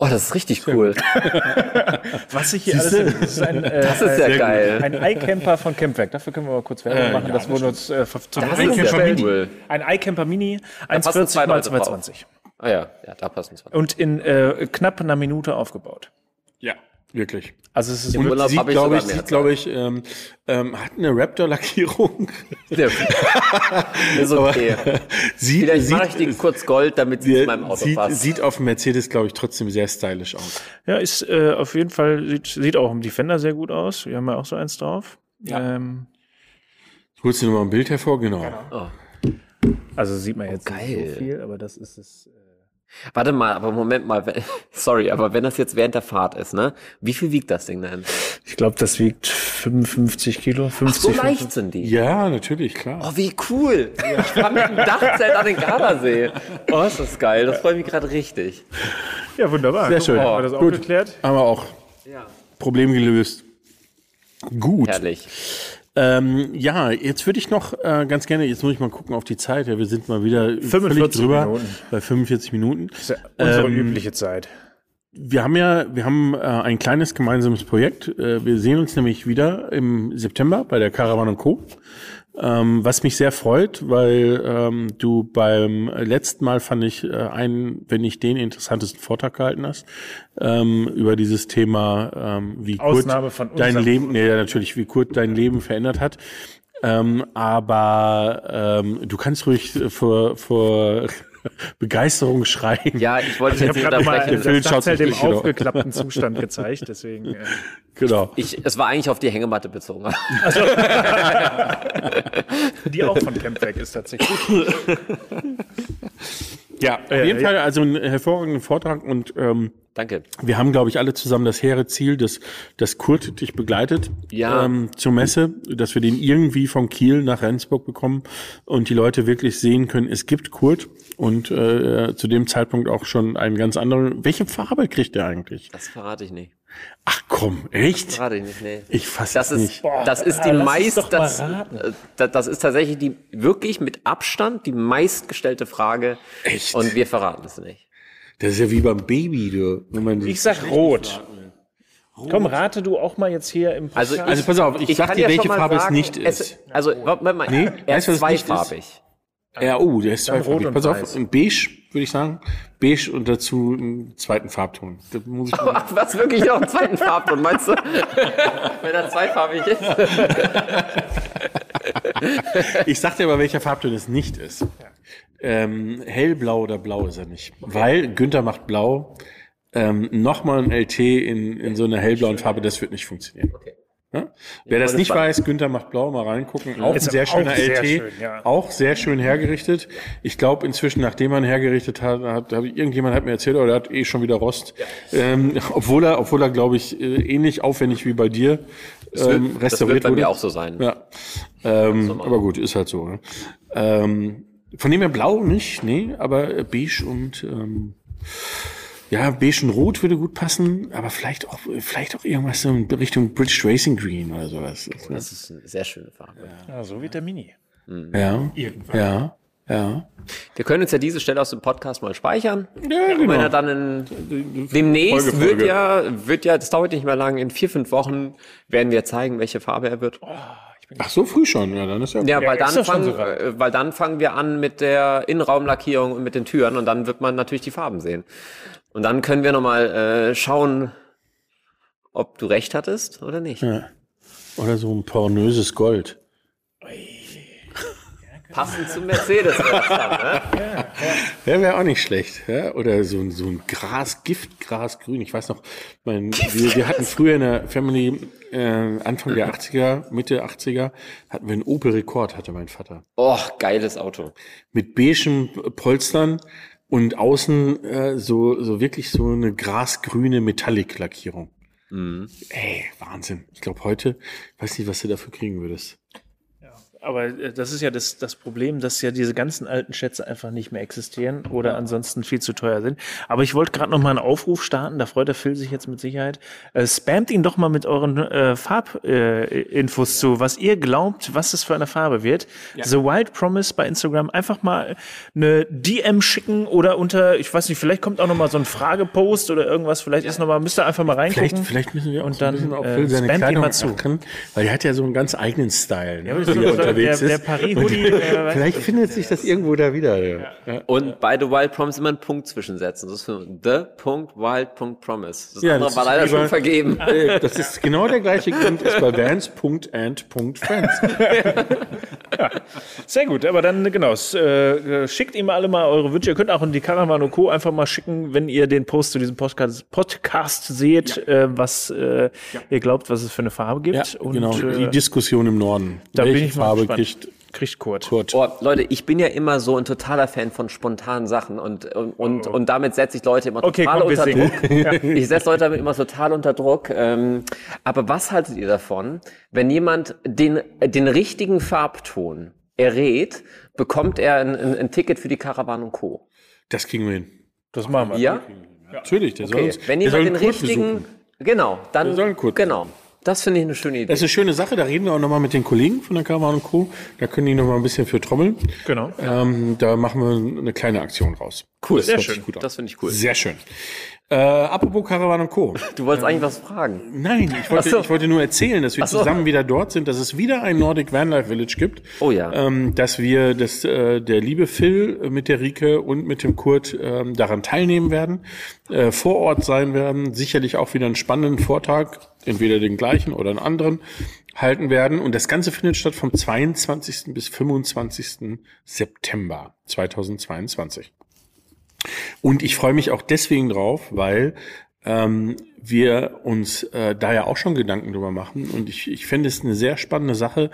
Oh, das ist richtig cool. Was ich hier alles Siehste? das ist ein, äh, Das ist ja geil. ein iCamper von Campwerk. Dafür können wir mal kurz Werbung machen. das wurde uns äh, ist ja gestellt. cool. Ein iCamper Mini, passen 1,40 zwei mal Leute drauf. 220. Ah ja, ja, da passen zwei. Und in äh, knapp einer Minute aufgebaut. Ja. Wirklich. Also es ist Im Urlaub sieht, ich glaube ich, sieht, glaube ich, ähm, ähm, hat eine Raptor-Lackierung. Ja. ist okay. sieht, Vielleicht mache ich sieht, die kurz Gold, damit sie in meinem Auto sieht, passt. sieht auf dem Mercedes, glaube ich, trotzdem sehr stylisch aus. Ja, ist äh, auf jeden Fall, sieht, sieht auch im Defender sehr gut aus. Wir haben ja auch so eins drauf. Ähm, Holst du dir noch mal ein Bild hervor? Genau. also sieht man jetzt nicht geil. so viel, aber das ist es. Warte mal, aber Moment mal, sorry, aber wenn das jetzt während der Fahrt ist, ne? Wie viel wiegt das Ding denn? ich glaube, das wiegt 55 Kilo. 50, So leicht sind die. Ja, natürlich, klar. Oh, wie cool. Ich fahr mit dem Dachzelt an den Gardasee. Oh, ist das geil. Das freut mich gerade richtig. Ja, wunderbar. Sehr Guck schön. mal, Haben wir das auch Gut. geklärt? Haben wir auch Ja. Problem gelöst. Gut. Herrlich. Ähm, ja, jetzt würde ich noch äh, ganz gerne, jetzt muss ich mal gucken auf die Zeit. Ja, wir sind mal wieder 45 völlig drüber Minuten. bei 45 Minuten. Das ist ja unsere Ähm, übliche Zeit. Wir haben ja, wir haben äh, ein kleines gemeinsames Projekt. Äh, wir sehen uns nämlich wieder im September bei der Caravan Co. Ähm, was mich sehr freut, weil ähm, du beim letzten Mal fand ich äh, einen, wenn nicht den interessantesten Vortrag gehalten hast ähm, über dieses Thema, ähm, wie Ausnahme Kurt dein Leben, nee, natürlich, wie Kurt dein Leben verändert hat. Ähm, aber ähm, du kannst ruhig vor, vor Begeisterung schreien. Ja, ich wollte Ich jetzt habe nicht gerade mal unterbrechen. Der Film das nicht im genau. aufgeklappten Zustand gezeigt, deswegen. Äh, Genau. Ich, es war eigentlich auf die Hängematte bezogen. die auch von Campback ist tatsächlich. Ja, auf jeden Fall also ein hervorragender Vortrag und ähm, Danke. wir haben, glaube ich, alle zusammen das hehre Ziel, dass, dass Kurt dich begleitet Ja. ähm, zur Messe, dass wir den irgendwie von Kiel nach Rendsburg bekommen und die Leute wirklich sehen können, es gibt Kurt und äh, zu dem Zeitpunkt auch schon einen ganz anderen. Welche Farbe kriegt der eigentlich? Das verrate ich nicht. Ach komm, echt? Verrate ich nicht, nee. Ich fasse Das es ist, nicht. das ist die meist, das, äh, das, das ist tatsächlich die wirklich mit Abstand die meistgestellte Frage. Echt? Und wir verraten es nicht. Das ist ja wie beim Baby, du. Wenn man Ich sag rot. Komm, rate du auch mal jetzt hier im Also, Podcast. Also pass auf, ich, sag kann dir, ja welche Farbe sagen, es nicht ist. Es, also, warte mal, Nee, er weißt ist was es nicht ist? Ja, oh, der ist und Pass auf, weiß. ein beige, würde ich sagen. Beige und dazu einen zweiten Farbton. Das muss ich Ach, was wirklich noch einen zweiten Farbton, meinst du? Wenn er zweifarbig ist. Ich sag dir aber, welcher Farbton es nicht ist. Ähm, hellblau oder blau ist er nicht. Weil Günther macht blau. Ähm, Nochmal ein LT in, in so einer hellblauen Farbe, das wird nicht funktionieren. Ja? Wer das nicht weiß, Günther macht blau, mal reingucken. Auch ein sehr auch schöner sehr LT. schön, ja. Auch sehr schön hergerichtet. Ich glaube inzwischen, nachdem man hergerichtet hat, hat, hat irgendjemand hat mir erzählt, oder der hat eh schon wieder Rost. Ähm, obwohl er, obwohl er, glaube ich, äh, ähnlich aufwendig wie bei dir ähm, Das restauriert wird bei wurde. mir auch so sein. Ja. Ähm, aber gut, ist halt so. Ne? Ähm, von dem her blau nicht, nee, aber äh, beige und ähm, ja, beige und rot würde gut passen, aber vielleicht auch, vielleicht auch irgendwas so in Richtung British Racing Green oder sowas. Das ist eine sehr schöne Farbe. ja, so wie der Mini. Ja, ja, ja. Wir können uns ja diese Stelle aus dem Podcast mal speichern. Ja, Und wenn genau. er dann in, demnächst Folge, wird Folge. ja, wird ja, das dauert nicht mehr lang, in vier, fünf Wochen werden wir zeigen, welche Farbe er wird. Ach, so früh schon, ja, dann ist ja. Ja, weil ist dann, fangen, soweit. äh, weil dann fangen wir an mit der Innenraumlackierung und mit den Türen und dann wird man natürlich die Farben sehen. Und dann können wir nochmal äh, schauen, ob du recht hattest oder nicht. Oder so ein pornöses Gold. Passend zum Mercedes. dann, ne? Ja, wäre auch nicht schlecht. Ja? Oder so, ein- so ein Gras, Giftgrasgrün. Ich weiß noch, mein, wir, wir hatten früher in der Family, äh, Anfang der 80er, Mitte 80er, hatten wir einen Opel Rekord, hatte mein Vater. Oh, geiles Auto. Mit beigen Polstern und außen äh, so, so wirklich so eine grasgrüne Metallic-Lackierung. Ey, Wahnsinn. Ich glaube heute, weiß nicht, was du dafür kriegen würdest. Aber äh, das ist ja das, das Problem, dass ja diese ganzen alten Schätze einfach nicht mehr existieren oder ansonsten viel zu teuer sind. Aber ich wollte gerade noch mal einen Aufruf starten, da freut der Phil sich jetzt mit Sicherheit. Äh, spamt ihn doch mal mit euren äh, Farbinfos äh, Infos zu, was ihr glaubt, was es für eine Farbe wird. The Wild Promise bei Instagram einfach mal eine DM schicken oder unter, ich weiß nicht, vielleicht kommt auch noch mal so ein Fragepost oder irgendwas, vielleicht ist noch mal, müsst ihr einfach mal reingucken. Vielleicht, vielleicht müssen wir auch Und dann, äh, Phil seine spamt ihn Kleidung mal zu. achten, weil er hat ja so einen ganz eigenen Style, ne, ist er der- unterwegs der ist. Paris-Hoodie, Und äh, Vielleicht findet sich das irgendwo da wieder. Ja. Ja. Und bei The Wild Promise immer einen Punkt zwischensetzen. Das ist für The.Wild.Promise. Das Ja, andere das war ist leider wie bei- schon vergeben. Äh, Das ist genau der gleiche Grund, ist bei Vans.and.friends. Sehr gut, aber dann genau, äh, schickt ihm alle mal eure Wünsche. Ihr könnt auch in die Caravan und Co. einfach mal schicken, wenn ihr den Post zu diesem Podcast, Podcast seht, äh, was äh, ihr glaubt, was es für eine Farbe gibt. Ja, und genau. äh, Die Diskussion im Norden. da Welche bin ich mal Farbe kriegt kriegt Kurt. Kurt? Oh, Leute, ich bin ja immer so ein totaler Fan von spontanen Sachen und, und, und, und damit setze ich Leute immer Okay, total komm, unter. Druck. Ich setze Leute damit immer total unter Druck. Ähm, aber was haltet ihr davon, wenn jemand den, den richtigen Farbton errät, bekommt er ein, ein, ein Ticket für die Caravan und Co. Das kriegen wir hin. Das machen wir. Ja? Natürlich, der soll Okay. uns, Wenn soll jemand den richtigen, besuchen. genau, dann, Wir sollen Kurt genau. Das finde ich eine schöne Idee. Das ist eine schöne Sache, da reden wir auch nochmal mit den Kollegen von der Caravan Co. Da können die nochmal ein bisschen für trommeln. Genau. Ähm, da machen wir eine kleine Aktion raus. cool. Das Sehr schön. Das finde ich cool. Sehr schön. Äh, apropos Caravan Co. Du wolltest eigentlich was fragen. Nein, ich wollte, so. ich wollte nur erzählen, dass wir so. zusammen wieder dort sind, dass es wieder ein Nordic Vanlife Village gibt. Oh ja. Ähm, dass wir, dass äh, der liebe Phil mit der Rike und mit dem Kurt ähm, daran teilnehmen werden, äh, vor Ort sein werden, sicherlich auch wieder einen spannenden Vortrag, entweder den gleichen oder einen anderen, halten werden. Und das Ganze findet statt vom 22. bis 25. September 2022. Und ich freue mich auch deswegen drauf, weil ähm, wir uns äh, da ja auch schon Gedanken drüber machen. Und ich, ich finde es eine sehr spannende Sache,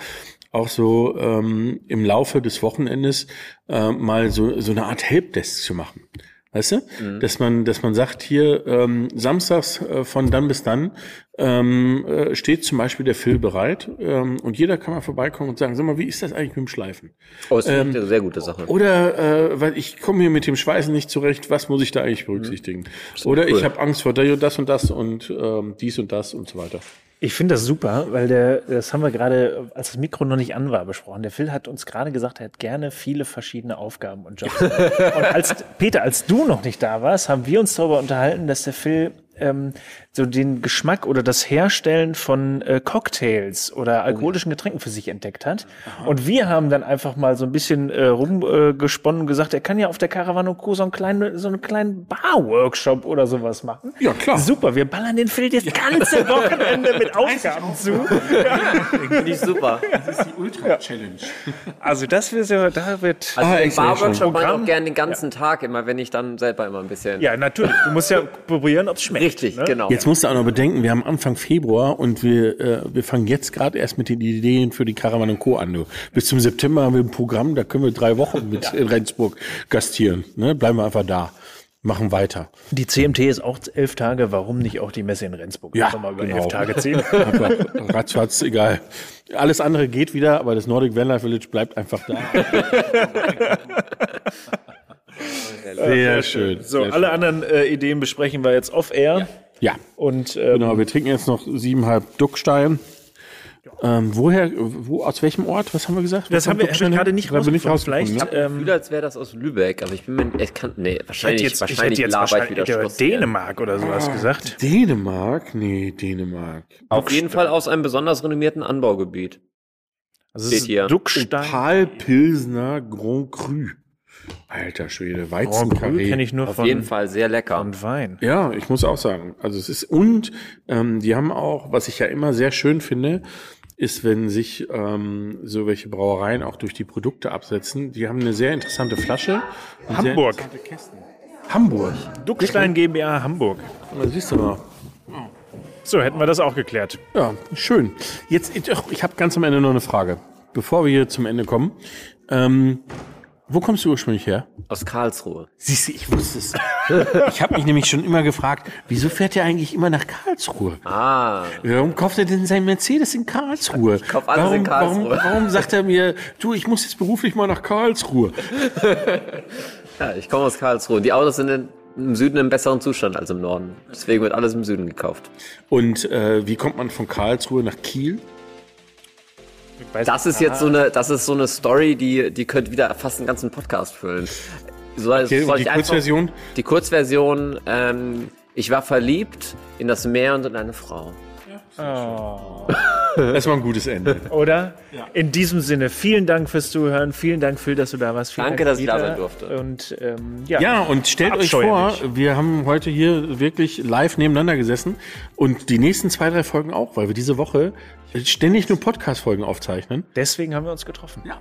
auch so ähm, im Laufe des Wochenendes äh, mal so, so eine Art Helpdesk zu machen. Weißt du? Dass man, dass man sagt, hier ähm, samstags äh, von dann bis dann ähm, äh, steht zum Beispiel der Phil bereit ähm, und jeder kann mal vorbeikommen und sagen, sag mal, wie ist das eigentlich mit dem Schleifen? Oh, finde ich eine sehr gute Sache. Oder äh, weil ich komme hier mit dem Schweißen nicht zurecht, was muss ich da eigentlich berücksichtigen? Oder ich cool. habe Angst vor das und das und ähm, dies und das und so weiter. Ich finde das super, weil der, das haben wir gerade, als das Mikro noch nicht an war, besprochen. Der Phil hat uns gerade gesagt, er hat gerne viele verschiedene Aufgaben und Jobs. und als, Peter, als du noch nicht da warst, haben wir uns darüber unterhalten, dass der Phil ähm, so den Geschmack oder das Herstellen von äh, Cocktails oder alkoholischen Getränken für sich entdeckt hat. Und wir haben dann einfach mal so ein bisschen äh, rumgesponnen äh, gesponnen und gesagt, er kann ja auf der Caravan Co. so einen kleinen, so einen kleinen Bar-Workshop oder sowas machen. Ja, klar. Super, wir ballern den Phil das ganze Wochenende mit Aufgaben zu. Finde ich super. Das ist die Ultra-Challenge. Also das wird ja, da wird. Also Ah, den. Barworkshop mache ich auch gerne den ganzen Tag, immer wenn ich dann selber immer ein bisschen. ja, natürlich. Du musst ja probieren, ob es schmeckt. Richtig, ne? genau. Jetzt musst du auch noch bedenken, wir haben Anfang Februar und wir, äh, wir fangen jetzt gerade erst mit den Ideen für die Caravan und Co. an. Du. Bis zum September haben wir ein Programm, da können wir drei Wochen mit in Rendsburg gastieren. Ne? Bleiben wir einfach da. Machen weiter. Die CMT ist auch elf Tage. Warum nicht auch die Messe in Rendsburg? Ja, mal über genau. elf Tage ziehen. Ratzfatz, egal. Alles andere geht wieder, aber das Nordic Vanlife Village bleibt einfach da. Sehr schön. So, sehr alle anderen äh, Ideen besprechen wir jetzt off-air. schön. Ja, Und ähm, genau. Wir trinken jetzt noch siebenhalb Duckstein. Ähm, woher, wo, aus welchem Ort? Was haben wir gesagt? das haben wir Duckstein gerade nicht rausgefunden. Vielleicht, ja. ähm, Gefühl, als wäre das aus Lübeck, aber ich bin mir, ich kann, nee, ich hätte wahrscheinlich, jetzt, ich wahrscheinlich jetzt wahrscheinlich wieder äh. Dänemark oder sowas gesagt. Dänemark? Nee, Dänemark. Auf jeden Fall aus einem besonders renommierten Anbaugebiet. Also Steht es ist hier. Duckstein. Opal Pilsner Grand Cru. Alter Schwede, Cru Weizenkarree. kenne ich nur Auf von, jeden Fall sehr lecker. von Wein. Ja, ich muss auch sagen. Also es ist und ähm, die haben auch, was ich ja immer sehr schön finde, ist, wenn sich ähm, so welche Brauereien auch durch die Produkte absetzen. Die haben eine sehr interessante Flasche. und sehr Hamburg. interessante Kästen. Hamburg. Duckstein GmbH Hamburg. Da siehst du mal. So, hätten wir das auch geklärt. Ja, schön. Jetzt, ich, ich habe ganz am Ende noch eine Frage, bevor wir hier zum Ende kommen. Ähm, wo kommst du ursprünglich her? Aus Karlsruhe. Siehst du, ich wusste es. ich habe mich nämlich schon immer gefragt, wieso fährt er eigentlich immer nach Karlsruhe? Ah, Warum kauft er denn sein Mercedes in Karlsruhe? Ich kauf alles warum, in Karlsruhe. Warum, warum sagt er mir, du, ich muss jetzt beruflich mal nach Karlsruhe? ja, ich komme aus Karlsruhe. Die Autos sind in, im Süden im besseren Zustand als im Norden. Deswegen wird alles im Süden gekauft. Und äh, wie kommt man von Karlsruhe nach Kiel? Das ist jetzt so eine, das ist so eine Story, die, die könnte wieder fast einen ganzen Podcast füllen. Soll, Okay, soll und die ich einfach- Kurzversion? Die Kurzversion, ähm, ich war verliebt in das Meer und in eine Frau. Das war ein gutes Ende. Oder? In diesem Sinne, vielen Dank fürs Zuhören. Vielen Dank, Phil, dass du da warst. Vielen Danke, Dank, dass ich da sein durfte. Und ähm, ja. Ja, und stellt euch vor, wir haben heute hier wirklich live nebeneinander gesessen und die nächsten zwei, drei Folgen auch, weil wir diese Woche ständig nur Podcast-Folgen aufzeichnen. Deswegen haben wir uns getroffen. Ja.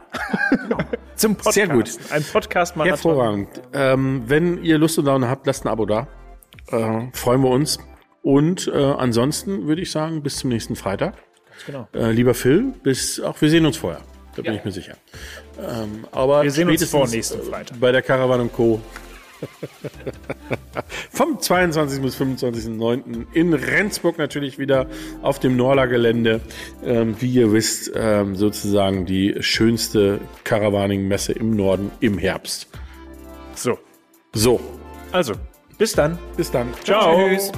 Zum Podcast. Sehr gut. Ein Podcast-Marathon. Hervorragend. Ähm, wenn ihr Lust und Laune habt, lasst ein Abo da. Äh, freuen wir uns. Und äh, ansonsten würde ich sagen, bis zum nächsten Freitag. Genau. Äh, lieber Phil, bis auch wir sehen uns vorher. Da bin ich mir sicher. Ähm, aber Wir sehen uns vor nächsten Freitag. Bei der Caravan und Co. Vom 22. bis 25.09. in Rendsburg natürlich wieder auf dem Norla-Gelände. Ähm, wie ihr wisst, ähm, sozusagen die schönste Caravaning-Messe im Norden im Herbst. So. So, Also, bis dann. bis dann. Ciao. Tschüss.